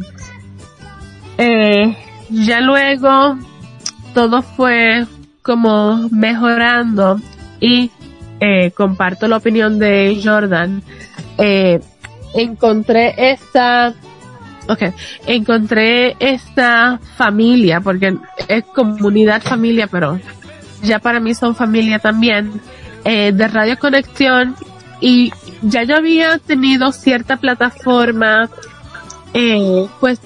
Eh, ya luego todo fue como mejorando y eh, comparto la opinión de Jordan. Encontré esta, okay, encontré esta familia porque es comunidad familia, pero ya para mí son familia también. Eh, de Radio Conexión y ya yo había tenido cierta plataforma, eh, pues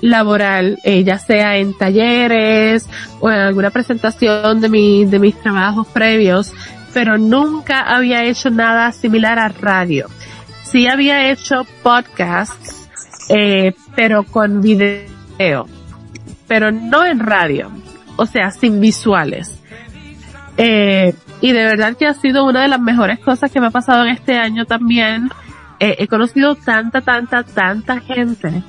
laboral, eh, ya sea en talleres o en alguna presentación de mi, de mis trabajos previos, pero nunca había hecho nada similar a radio. Sí había hecho podcasts, eh, pero con video, pero no en radio, o sea, sin visuales. Eh, y de verdad que ha sido una de las mejores cosas que me ha pasado en este año también. Eh, he conocido tanta, tanta, tanta gente.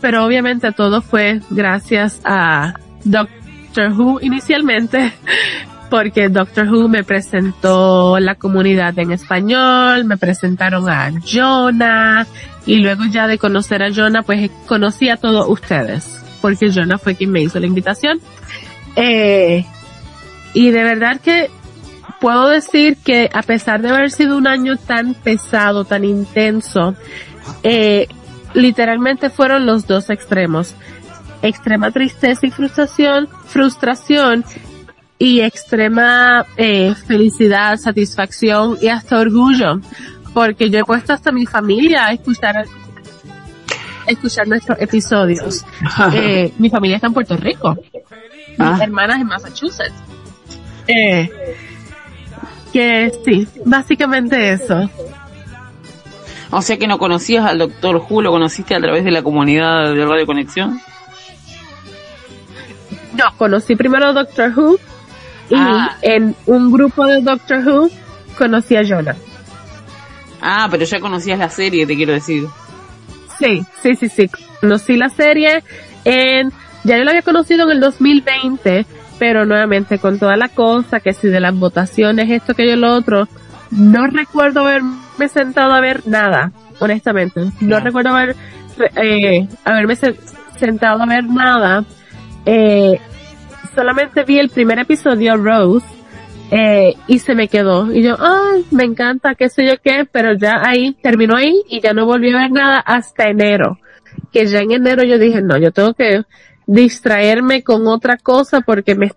Pero obviamente todo fue gracias a Doctor Who inicialmente, porque Doctor Who me presentó la comunidad en español, me presentaron a Jonah, y luego ya de conocer a Jonah, pues conocí a todos ustedes, porque Jonah fue quien me hizo la invitación. Eh, y de verdad que puedo decir que a pesar de haber sido un año tan pesado, tan intenso, eh, literalmente fueron los dos extremos. Extrema tristeza y frustración, frustración y extrema eh, felicidad, satisfacción y hasta orgullo, porque yo he puesto hasta mi familia a escuchar a escuchar nuestros episodios. Eh, mi familia está en Puerto Rico, mis Ah. hermanas en Massachusetts. Eh, que sí, básicamente eso. O sea que no conocías al doctor Who, lo conociste a través de la comunidad de Radio Conexión. No, conocí primero a Doctor Who y Ah. en un grupo de Doctor Who conocí a Jonah. Ah, pero ya conocías la serie, te quiero decir. Sí, sí, sí, sí. Conocí la serie en, ya yo la había conocido en el 2020, pero nuevamente con toda la cosa, que si de las votaciones, esto, aquello, lo otro, no recuerdo haberme sentado a ver nada, honestamente. No recuerdo haber, eh, haberme se- sentado a ver nada. Eh, solamente vi el primer episodio, Rose, eh, y se me quedó. Y yo, ay, me encanta, qué sé yo qué, pero ya ahí, terminó ahí y ya no volví a ver nada hasta enero. Que ya en enero yo dije, no, yo tengo que distraerme con otra cosa porque me,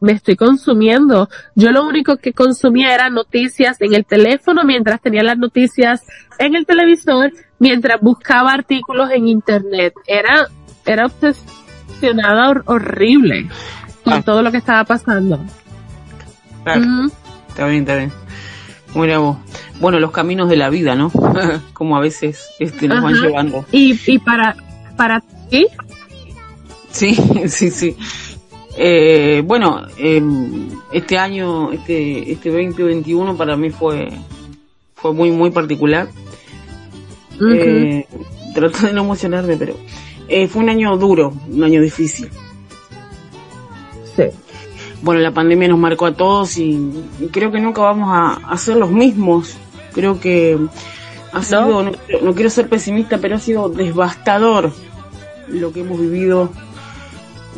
me estoy consumiendo. Yo lo único que consumía era noticias en el teléfono mientras tenía las noticias en el televisor, mientras buscaba artículos en internet. Era, era obsesionada hor- horrible con Ah. todo lo que estaba pasando. Claro, Ujú. está bien, está bien. Vos. Bueno, los caminos de la vida, ¿no? Como a veces este, nos van llevando. Y, y para, para ti, Sí, sí, sí. Eh, bueno, eh, este año, este, este 2021 para mí fue, fue muy, muy particular. Eh, trato de no emocionarme, pero eh, fue un año duro, un año difícil. sí. Bueno, la pandemia nos marcó a todos y, y creo que nunca vamos a, a ser los mismos. Creo que ha sido, no, no quiero ser pesimista, pero ha sido devastador lo que hemos vivido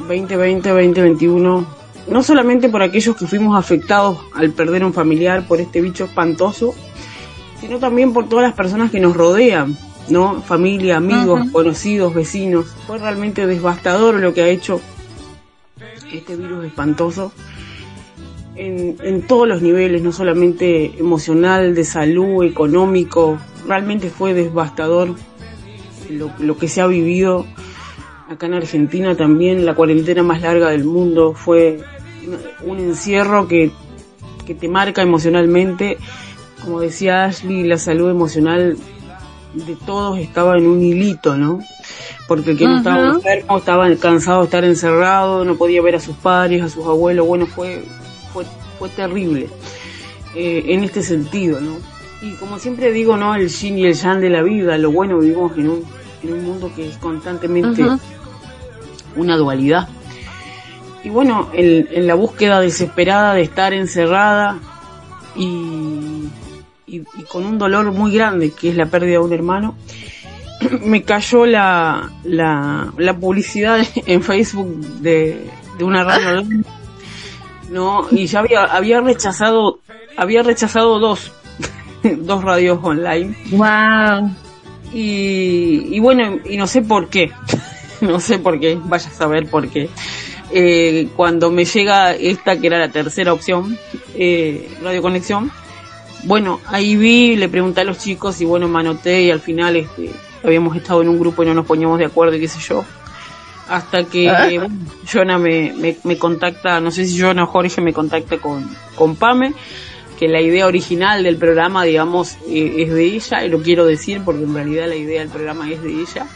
2020, 2021. No solamente por aquellos que fuimos afectados al perder un familiar por este bicho espantoso, sino también por todas las personas que nos rodean, ¿no? Familia, amigos, conocidos, vecinos. Fue realmente devastador lo que ha hecho este virus espantoso en, todos los niveles, no solamente emocional, de salud, económico, realmente fue devastador lo, lo que se ha vivido acá en Argentina también, la cuarentena más larga del mundo, fue un- un encierro que, que te marca emocionalmente, como decía Ashley, la salud emocional de todos estaba en un hilito, ¿no? Porque el que no estaba enfermo estaba cansado de estar encerrado, no podía ver a sus padres, a sus abuelos, bueno, fue, fue, fue terrible eh, en este sentido, ¿no? Y como siempre digo, ¿no? El yin y el yang de la vida, lo bueno vivimos en un, en un mundo que es constantemente una dualidad. Y bueno, en, en la búsqueda desesperada de estar encerrada y, y, y con un dolor muy grande, que es la pérdida de un hermano, me cayó la, la, la publicidad en Facebook de, de una radio online, no, y ya había, había rechazado, había rechazado dos, dos radios online, Wow. y, y bueno, y no sé por qué, no sé por qué, vaya a saber por qué. Eh, cuando me llega esta que era la tercera opción, eh, Radio Conexión, bueno, ahí vi, le pregunté a los chicos y bueno, manoté y al final este, habíamos estado en un grupo y no nos poníamos de acuerdo y qué sé yo. Hasta que Ah. bueno, Jonah me, me, me contacta, no sé si Jonah o Jorge me contacta con, con Pame, que la idea original del programa, digamos, eh, es de ella, y lo quiero decir porque en realidad la idea del programa es de ella.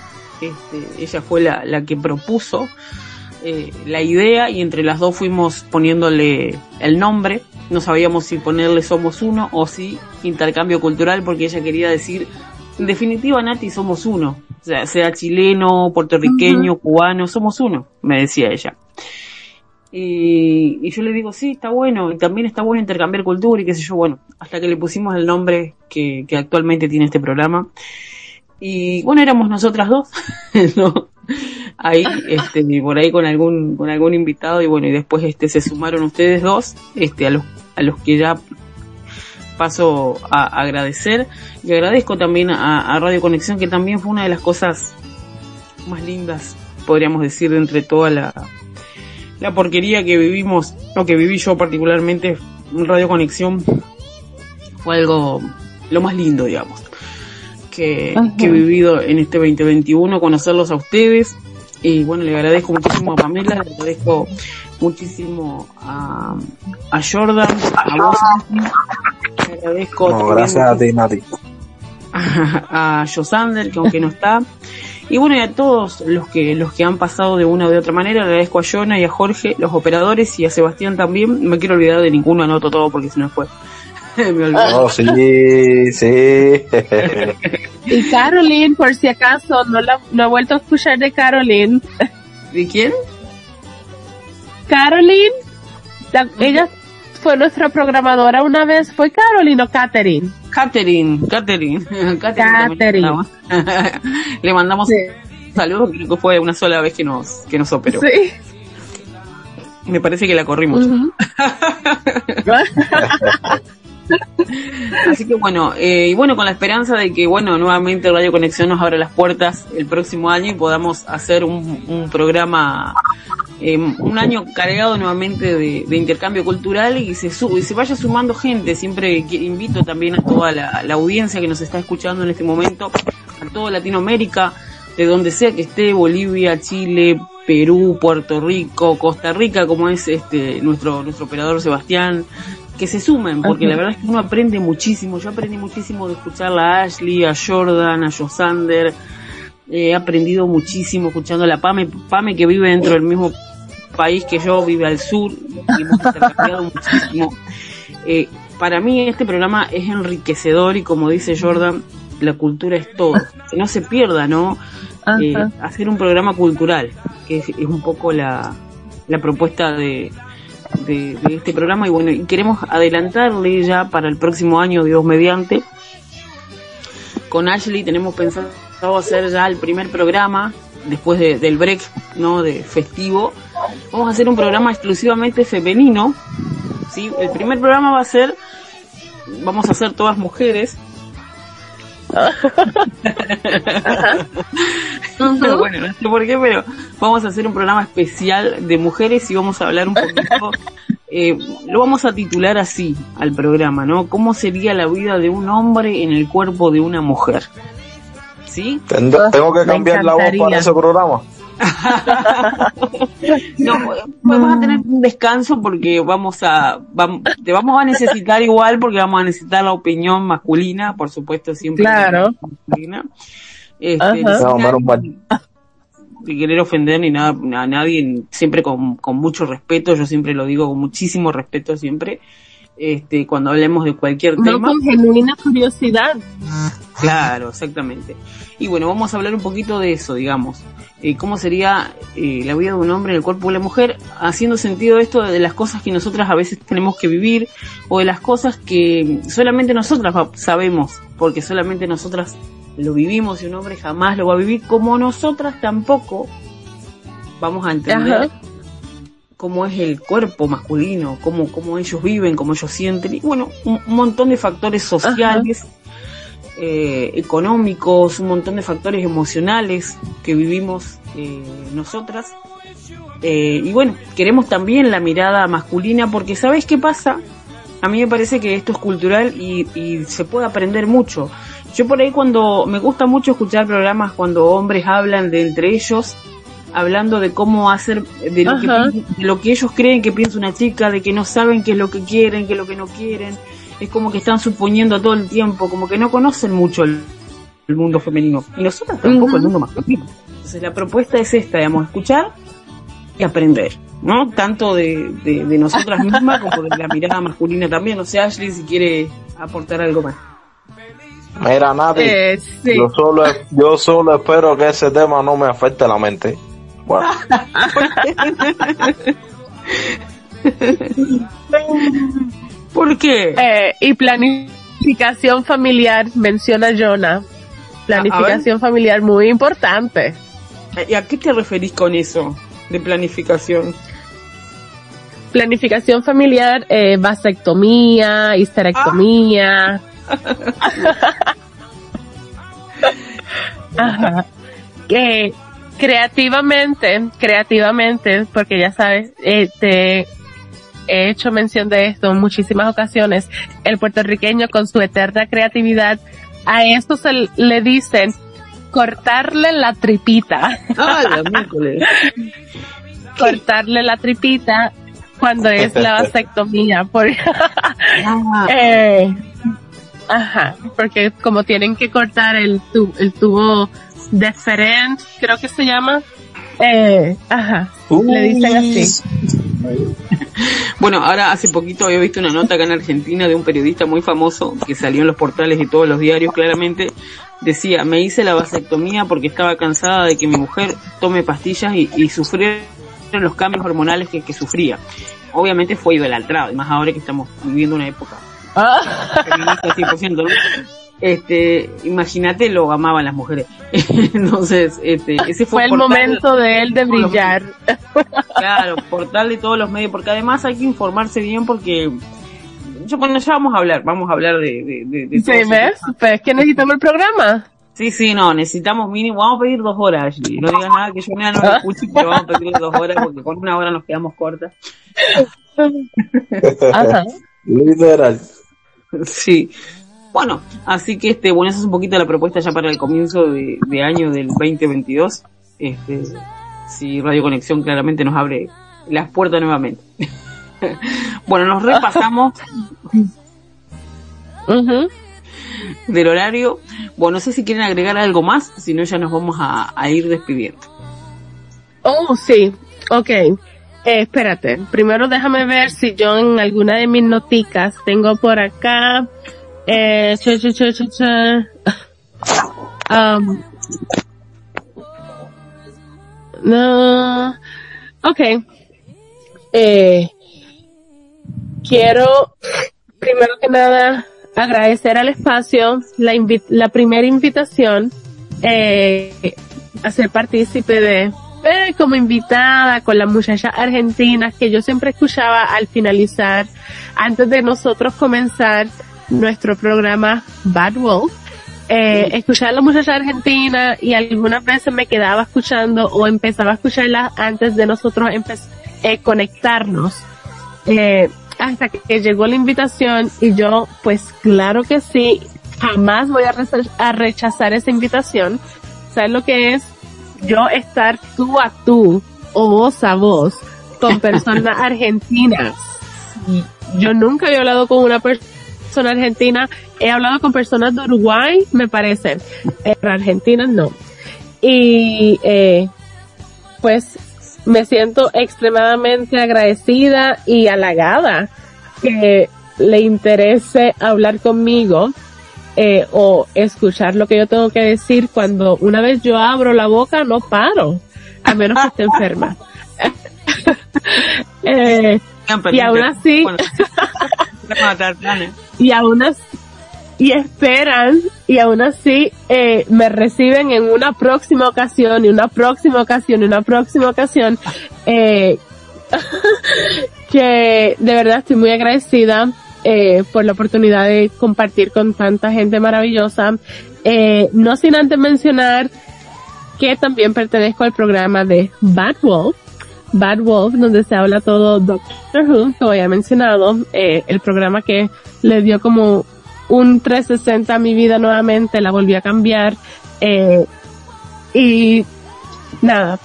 Este, ella fue la, la que propuso eh, la idea y entre las dos fuimos poniéndole el nombre. No sabíamos si ponerle Somos Uno o si Intercambio Cultural porque ella quería decir, en definitiva Nati, somos uno. O sea, sea chileno, puertorriqueño, cubano, somos uno, me decía ella. Y, y yo le digo, sí, está bueno, y también está bueno intercambiar cultura y qué sé yo, bueno, hasta que le pusimos el nombre que, que actualmente tiene este programa. Y bueno, éramos nosotras dos, ¿no? Ahí, este, por ahí con algún, con algún invitado, y bueno, y después este se sumaron ustedes dos, este, a los, a los que ya paso a agradecer. Y agradezco también a, a Radio Conexión que también fue una de las cosas más lindas podríamos decir de entre toda la la porquería que vivimos o que viví yo particularmente en Radio Conexión fue algo lo más lindo digamos que, que he vivido en este 2021 conocerlos a ustedes y bueno le agradezco muchísimo a Pamela le agradezco muchísimo a, a Jordan a vos le agradezco No, gracias a ti, Nati. a, a Josander, que aunque no está, y bueno, y a todos los que, los que han pasado de una o de otra manera, le agradezco a Jonah y a Jorge, los operadores, y a Sebastián también, no me quiero olvidar de ninguno, anoto todo porque si no después me olvido. No, sí, sí. Y Caroline, por si acaso, no, la, no he vuelto a escuchar de Caroline. ¿De quién? Caroline, la- ella fue nuestra programadora una vez, ¿fue Caroline o Catherine? Catherine, Catherine. Catherine. Le mandamos un saludo, creo que fue una sola vez que nos, que nos operó. Sí. Me parece que la corrimos. Así que bueno, eh, y bueno, con la esperanza de que, bueno, nuevamente Radio Conexión nos abra las puertas el próximo año y podamos hacer un, un programa, eh, un año cargado nuevamente de, intercambio cultural y se, y se vaya sumando gente. Siempre invito también a toda la, la audiencia que nos está escuchando en este momento, a toda Latinoamérica, de donde sea que esté, Bolivia, Chile, Perú, Puerto Rico, Costa Rica, como es este nuestro, nuestro operador Sebastián, que se sumen, porque Ajá. la verdad es que uno aprende muchísimo. Yo aprendí muchísimo de escucharla a Ashley, a Jordan, a Josander. Eh, he aprendido muchísimo escuchando a la Pame, Pame que vive dentro del mismo país que yo, vive al sur, y hemos intercambiado muchísimo. Eh, para mí este programa es enriquecedor y como dice Jordan, la cultura es todo. Que no se pierda, ¿no? Eh, hacer un programa cultural, que es, es un poco la, la propuesta de, de, este programa y bueno, y queremos adelantarle ya para el próximo año, Dios mediante. Con Ashley tenemos pensado hacer ya el primer programa después de- del break, ¿no? De festivo. Vamos a hacer un programa exclusivamente femenino, ¿sí? El primer programa va a ser, vamos a ser todas mujeres, Pero bueno, no sé por qué, pero vamos a hacer un programa especial de mujeres y vamos a hablar un poquito, eh, lo vamos a titular así al programa, ¿no? ¿Cómo sería la vida de un hombre en el cuerpo de una mujer? ¿Sí? Tengo que cambiar la voz para ese programa. No, pues vamos a tener un descanso porque vamos a, te vamos a necesitar igual porque vamos a necesitar la opinión masculina, por supuesto, siempre. Claro. Masculina. Este, sin querer ofender ni nada a nadie, siempre con, con mucho respeto, yo siempre lo digo con muchísimo respeto siempre, este, cuando hablemos de cualquier No tema. con genuina curiosidad. Claro, exactamente. Y bueno, vamos a hablar un poquito de eso, digamos. Eh, ¿Cómo sería eh, la vida de un hombre en el cuerpo de la mujer? Haciendo sentido esto de las cosas que nosotras a veces tenemos que vivir o de las cosas que solamente nosotras va- sabemos, porque solamente nosotras lo vivimos y un hombre jamás lo va a vivir, como nosotras tampoco vamos a entender Ajá. Cómo es el cuerpo masculino, cómo, cómo ellos viven, cómo ellos sienten, y bueno, un, un montón de factores sociales, eh, económicos, un montón de factores emocionales que vivimos eh, nosotras. Eh, y bueno, queremos también la mirada masculina porque ¿sabes qué pasa? a mí me parece que esto es cultural y, y se puede aprender mucho. Yo por ahí cuando me gusta mucho escuchar programas cuando hombres hablan de entre ellos, hablando de cómo hacer, de lo, que, Ajá. de lo que ellos creen que piensa una chica, de que no saben qué es lo que quieren, qué es lo que no quieren. Es como que están suponiendo todo el tiempo, como que no conocen mucho el, el mundo femenino. Y nosotros tampoco Ujú. el mundo masculino. Entonces la propuesta es esta, digamos, escuchar y aprender, ¿no? Tanto de, de, de nosotras mismas como de la mirada masculina también. No sé, Ashley, si quiere aportar algo más. Mira, Nati, Eh, sí. yo, solo, yo solo espero que ese tema no me afecte la mente. ¿Por qué? Eh, y planificación familiar, menciona Jonah. Planificación familiar muy importante. ¿Y a qué te referís con eso de planificación? Planificación familiar, eh, vasectomía, histerectomía. Ajá. Que creativamente, creativamente, porque ya sabes, eh, te he hecho mención de esto en muchísimas ocasiones, el puertorriqueño con su eterna creatividad, a esto se le dicen cortarle la tripita. Cortarle la tripita cuando es la vasectomía. Por, Ah, eh, ajá, porque como tienen que cortar el, tu- el tubo deferent, creo que se llama. Eh, ajá, le dicen así. Bueno, ahora hace poquito había visto una nota acá en Argentina de un periodista muy famoso que salió en los portales y todos los diarios claramente. Decía, me hice la vasectomía porque estaba cansada de que mi mujer tome pastillas y, y sufriera los cambios hormonales que, que sufría. Obviamente fue idolatrado, y más ahora que estamos viviendo una época Ah, feminista 100%, ¿no? Este, imagínate, lo amaban las mujeres. Entonces, este, ese fue, fue el momento de él de brillar. Claro, portal de todos los medios, porque además hay que informarse bien porque yo bueno ya vamos a hablar, vamos a hablar de, de, de, ¿Sí ves? Pues es que necesitamos el programa. Sí, sí, no, necesitamos mínimo, vamos a pedir dos horas, Ashley. No digas nada que yo no lo escuche, pero vamos a pedir dos horas porque con una hora nos quedamos cortas. Ajá. literal. Sí. Bueno, así que este, bueno, esa es un poquito la propuesta ya para el comienzo de, de año del 2022. Este, si Radio Conexión claramente nos abre las puertas nuevamente. bueno, nos repasamos del horario. Bueno, no sé si quieren agregar algo más, si no ya nos vamos a, a ir despidiendo. Oh, sí. Ok. Eh, espérate. Primero déjame ver si yo en alguna de mis noticas tengo por acá. Eh, cha, cha, cha, cha, cha. Um, no. Ok. Eh, quiero, primero que nada, agradecer al espacio la, invi- la primera invitación, eh, a ser partícipe de, eh, como invitada con las muchachas argentinas que yo siempre escuchaba al finalizar, antes de nosotros comenzar nuestro programa Bad Wolf, eh, escuchar a las muchachas argentinas y algunas veces me quedaba escuchando o empezaba a escucharlas antes de nosotros eh, conectarnos. Eh, hasta que llegó la invitación y yo, pues claro que sí, jamás voy a rechazar esa invitación. ¿Sabes lo que es? Yo estar tú a tú o voz a voz con personas argentinas. Yo nunca había hablado con una persona argentina. He hablado con personas de Uruguay, me parece. Pero argentinas no. Y eh, pues me siento extremadamente agradecida y halagada que le interese hablar conmigo eh, o escuchar lo que yo tengo que decir cuando una vez yo abro la boca no paro, a menos que esté enferma. eh, y aún así, y aún así, y esperan, y aún así eh, me reciben en una próxima ocasión, y una próxima ocasión, y una próxima ocasión, eh, que de verdad estoy muy agradecida eh, por la oportunidad de compartir con tanta gente maravillosa. Eh, no sin antes mencionar que también pertenezco al programa de Bad Wolf, Bad Wolf, donde se habla todo Doctor Who, como había mencionado, eh, el programa que le dio como un 360 a mi vida nuevamente, la volví a cambiar, eh, y nada,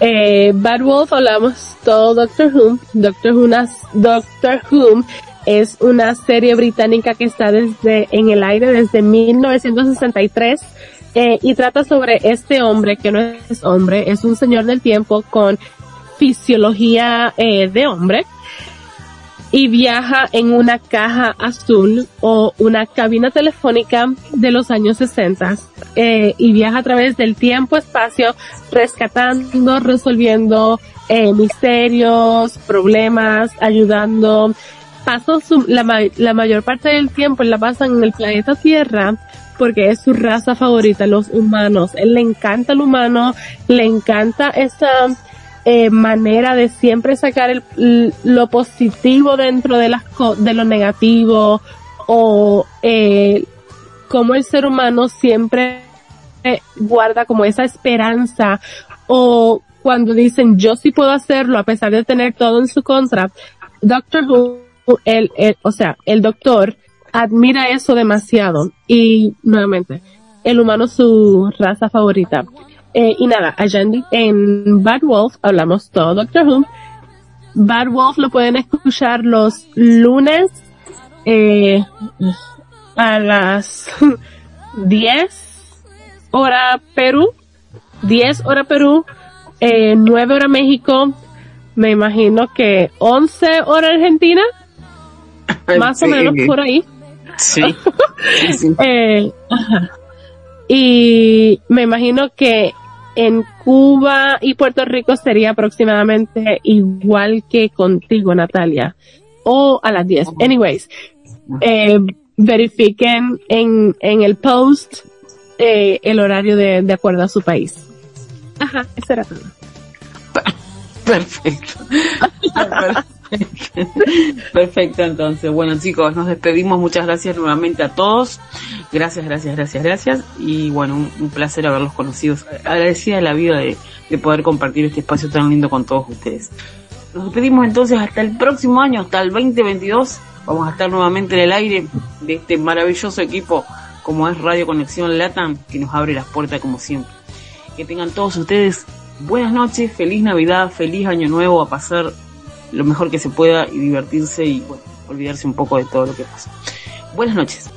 eh, Bad Wolf hablamos todo Doctor Who, Doctor Who, Doctor Who es una serie británica que está desde, en el aire desde 1963, eh, y trata sobre este hombre que no es hombre, es un señor del tiempo con fisiología eh, de hombre y viaja en una caja azul o una cabina telefónica de los años 60 eh, y viaja a través del tiempo-espacio rescatando, resolviendo eh, misterios, problemas, ayudando. Pasó su, la, la mayor parte del tiempo la pasa en el planeta Tierra porque es su raza favorita, los humanos. Él le encanta el humano, le encanta esa eh, manera de siempre sacar el, lo positivo dentro de las de lo negativo o eh, como el ser humano siempre guarda como esa esperanza o cuando dicen yo sí puedo hacerlo a pesar de tener todo en su contra. Doctor Who, el, el, o sea, el doctor admira eso demasiado. Y nuevamente, el humano su raza favorita. Eh, y nada, allá en, Bad Wolf hablamos todo Doctor Who. Bad Wolf lo pueden escuchar los lunes eh, a las 10 hora Perú, 10 hora Perú, eh, 9 hora México, me imagino que 11 hora Argentina, más o menos por ahí. Sí. eh, y me imagino que en Cuba y Puerto Rico sería aproximadamente igual que contigo, Natalia. O a las 10. Anyways, eh, verifiquen en, en el post eh, el horario de, de acuerdo a su país. Ajá, eso era todo. Perfecto. Perfecto, entonces. Bueno, chicos, nos despedimos. Muchas gracias nuevamente a todos. Gracias, gracias, gracias, gracias. Y bueno, un, placer haberlos conocido. Agradecida de la vida de, de poder compartir este espacio tan lindo con todos ustedes. Nos despedimos entonces hasta el próximo año, hasta el 2022. Vamos a estar nuevamente en el aire de este maravilloso equipo como es Radio Conexión Latam, que nos abre las puertas como siempre. Que tengan todos ustedes buenas noches, feliz Navidad, feliz Año Nuevo, a pasar lo mejor que se pueda y divertirse y bueno, olvidarse un poco de todo lo que pasa. Buenas noches.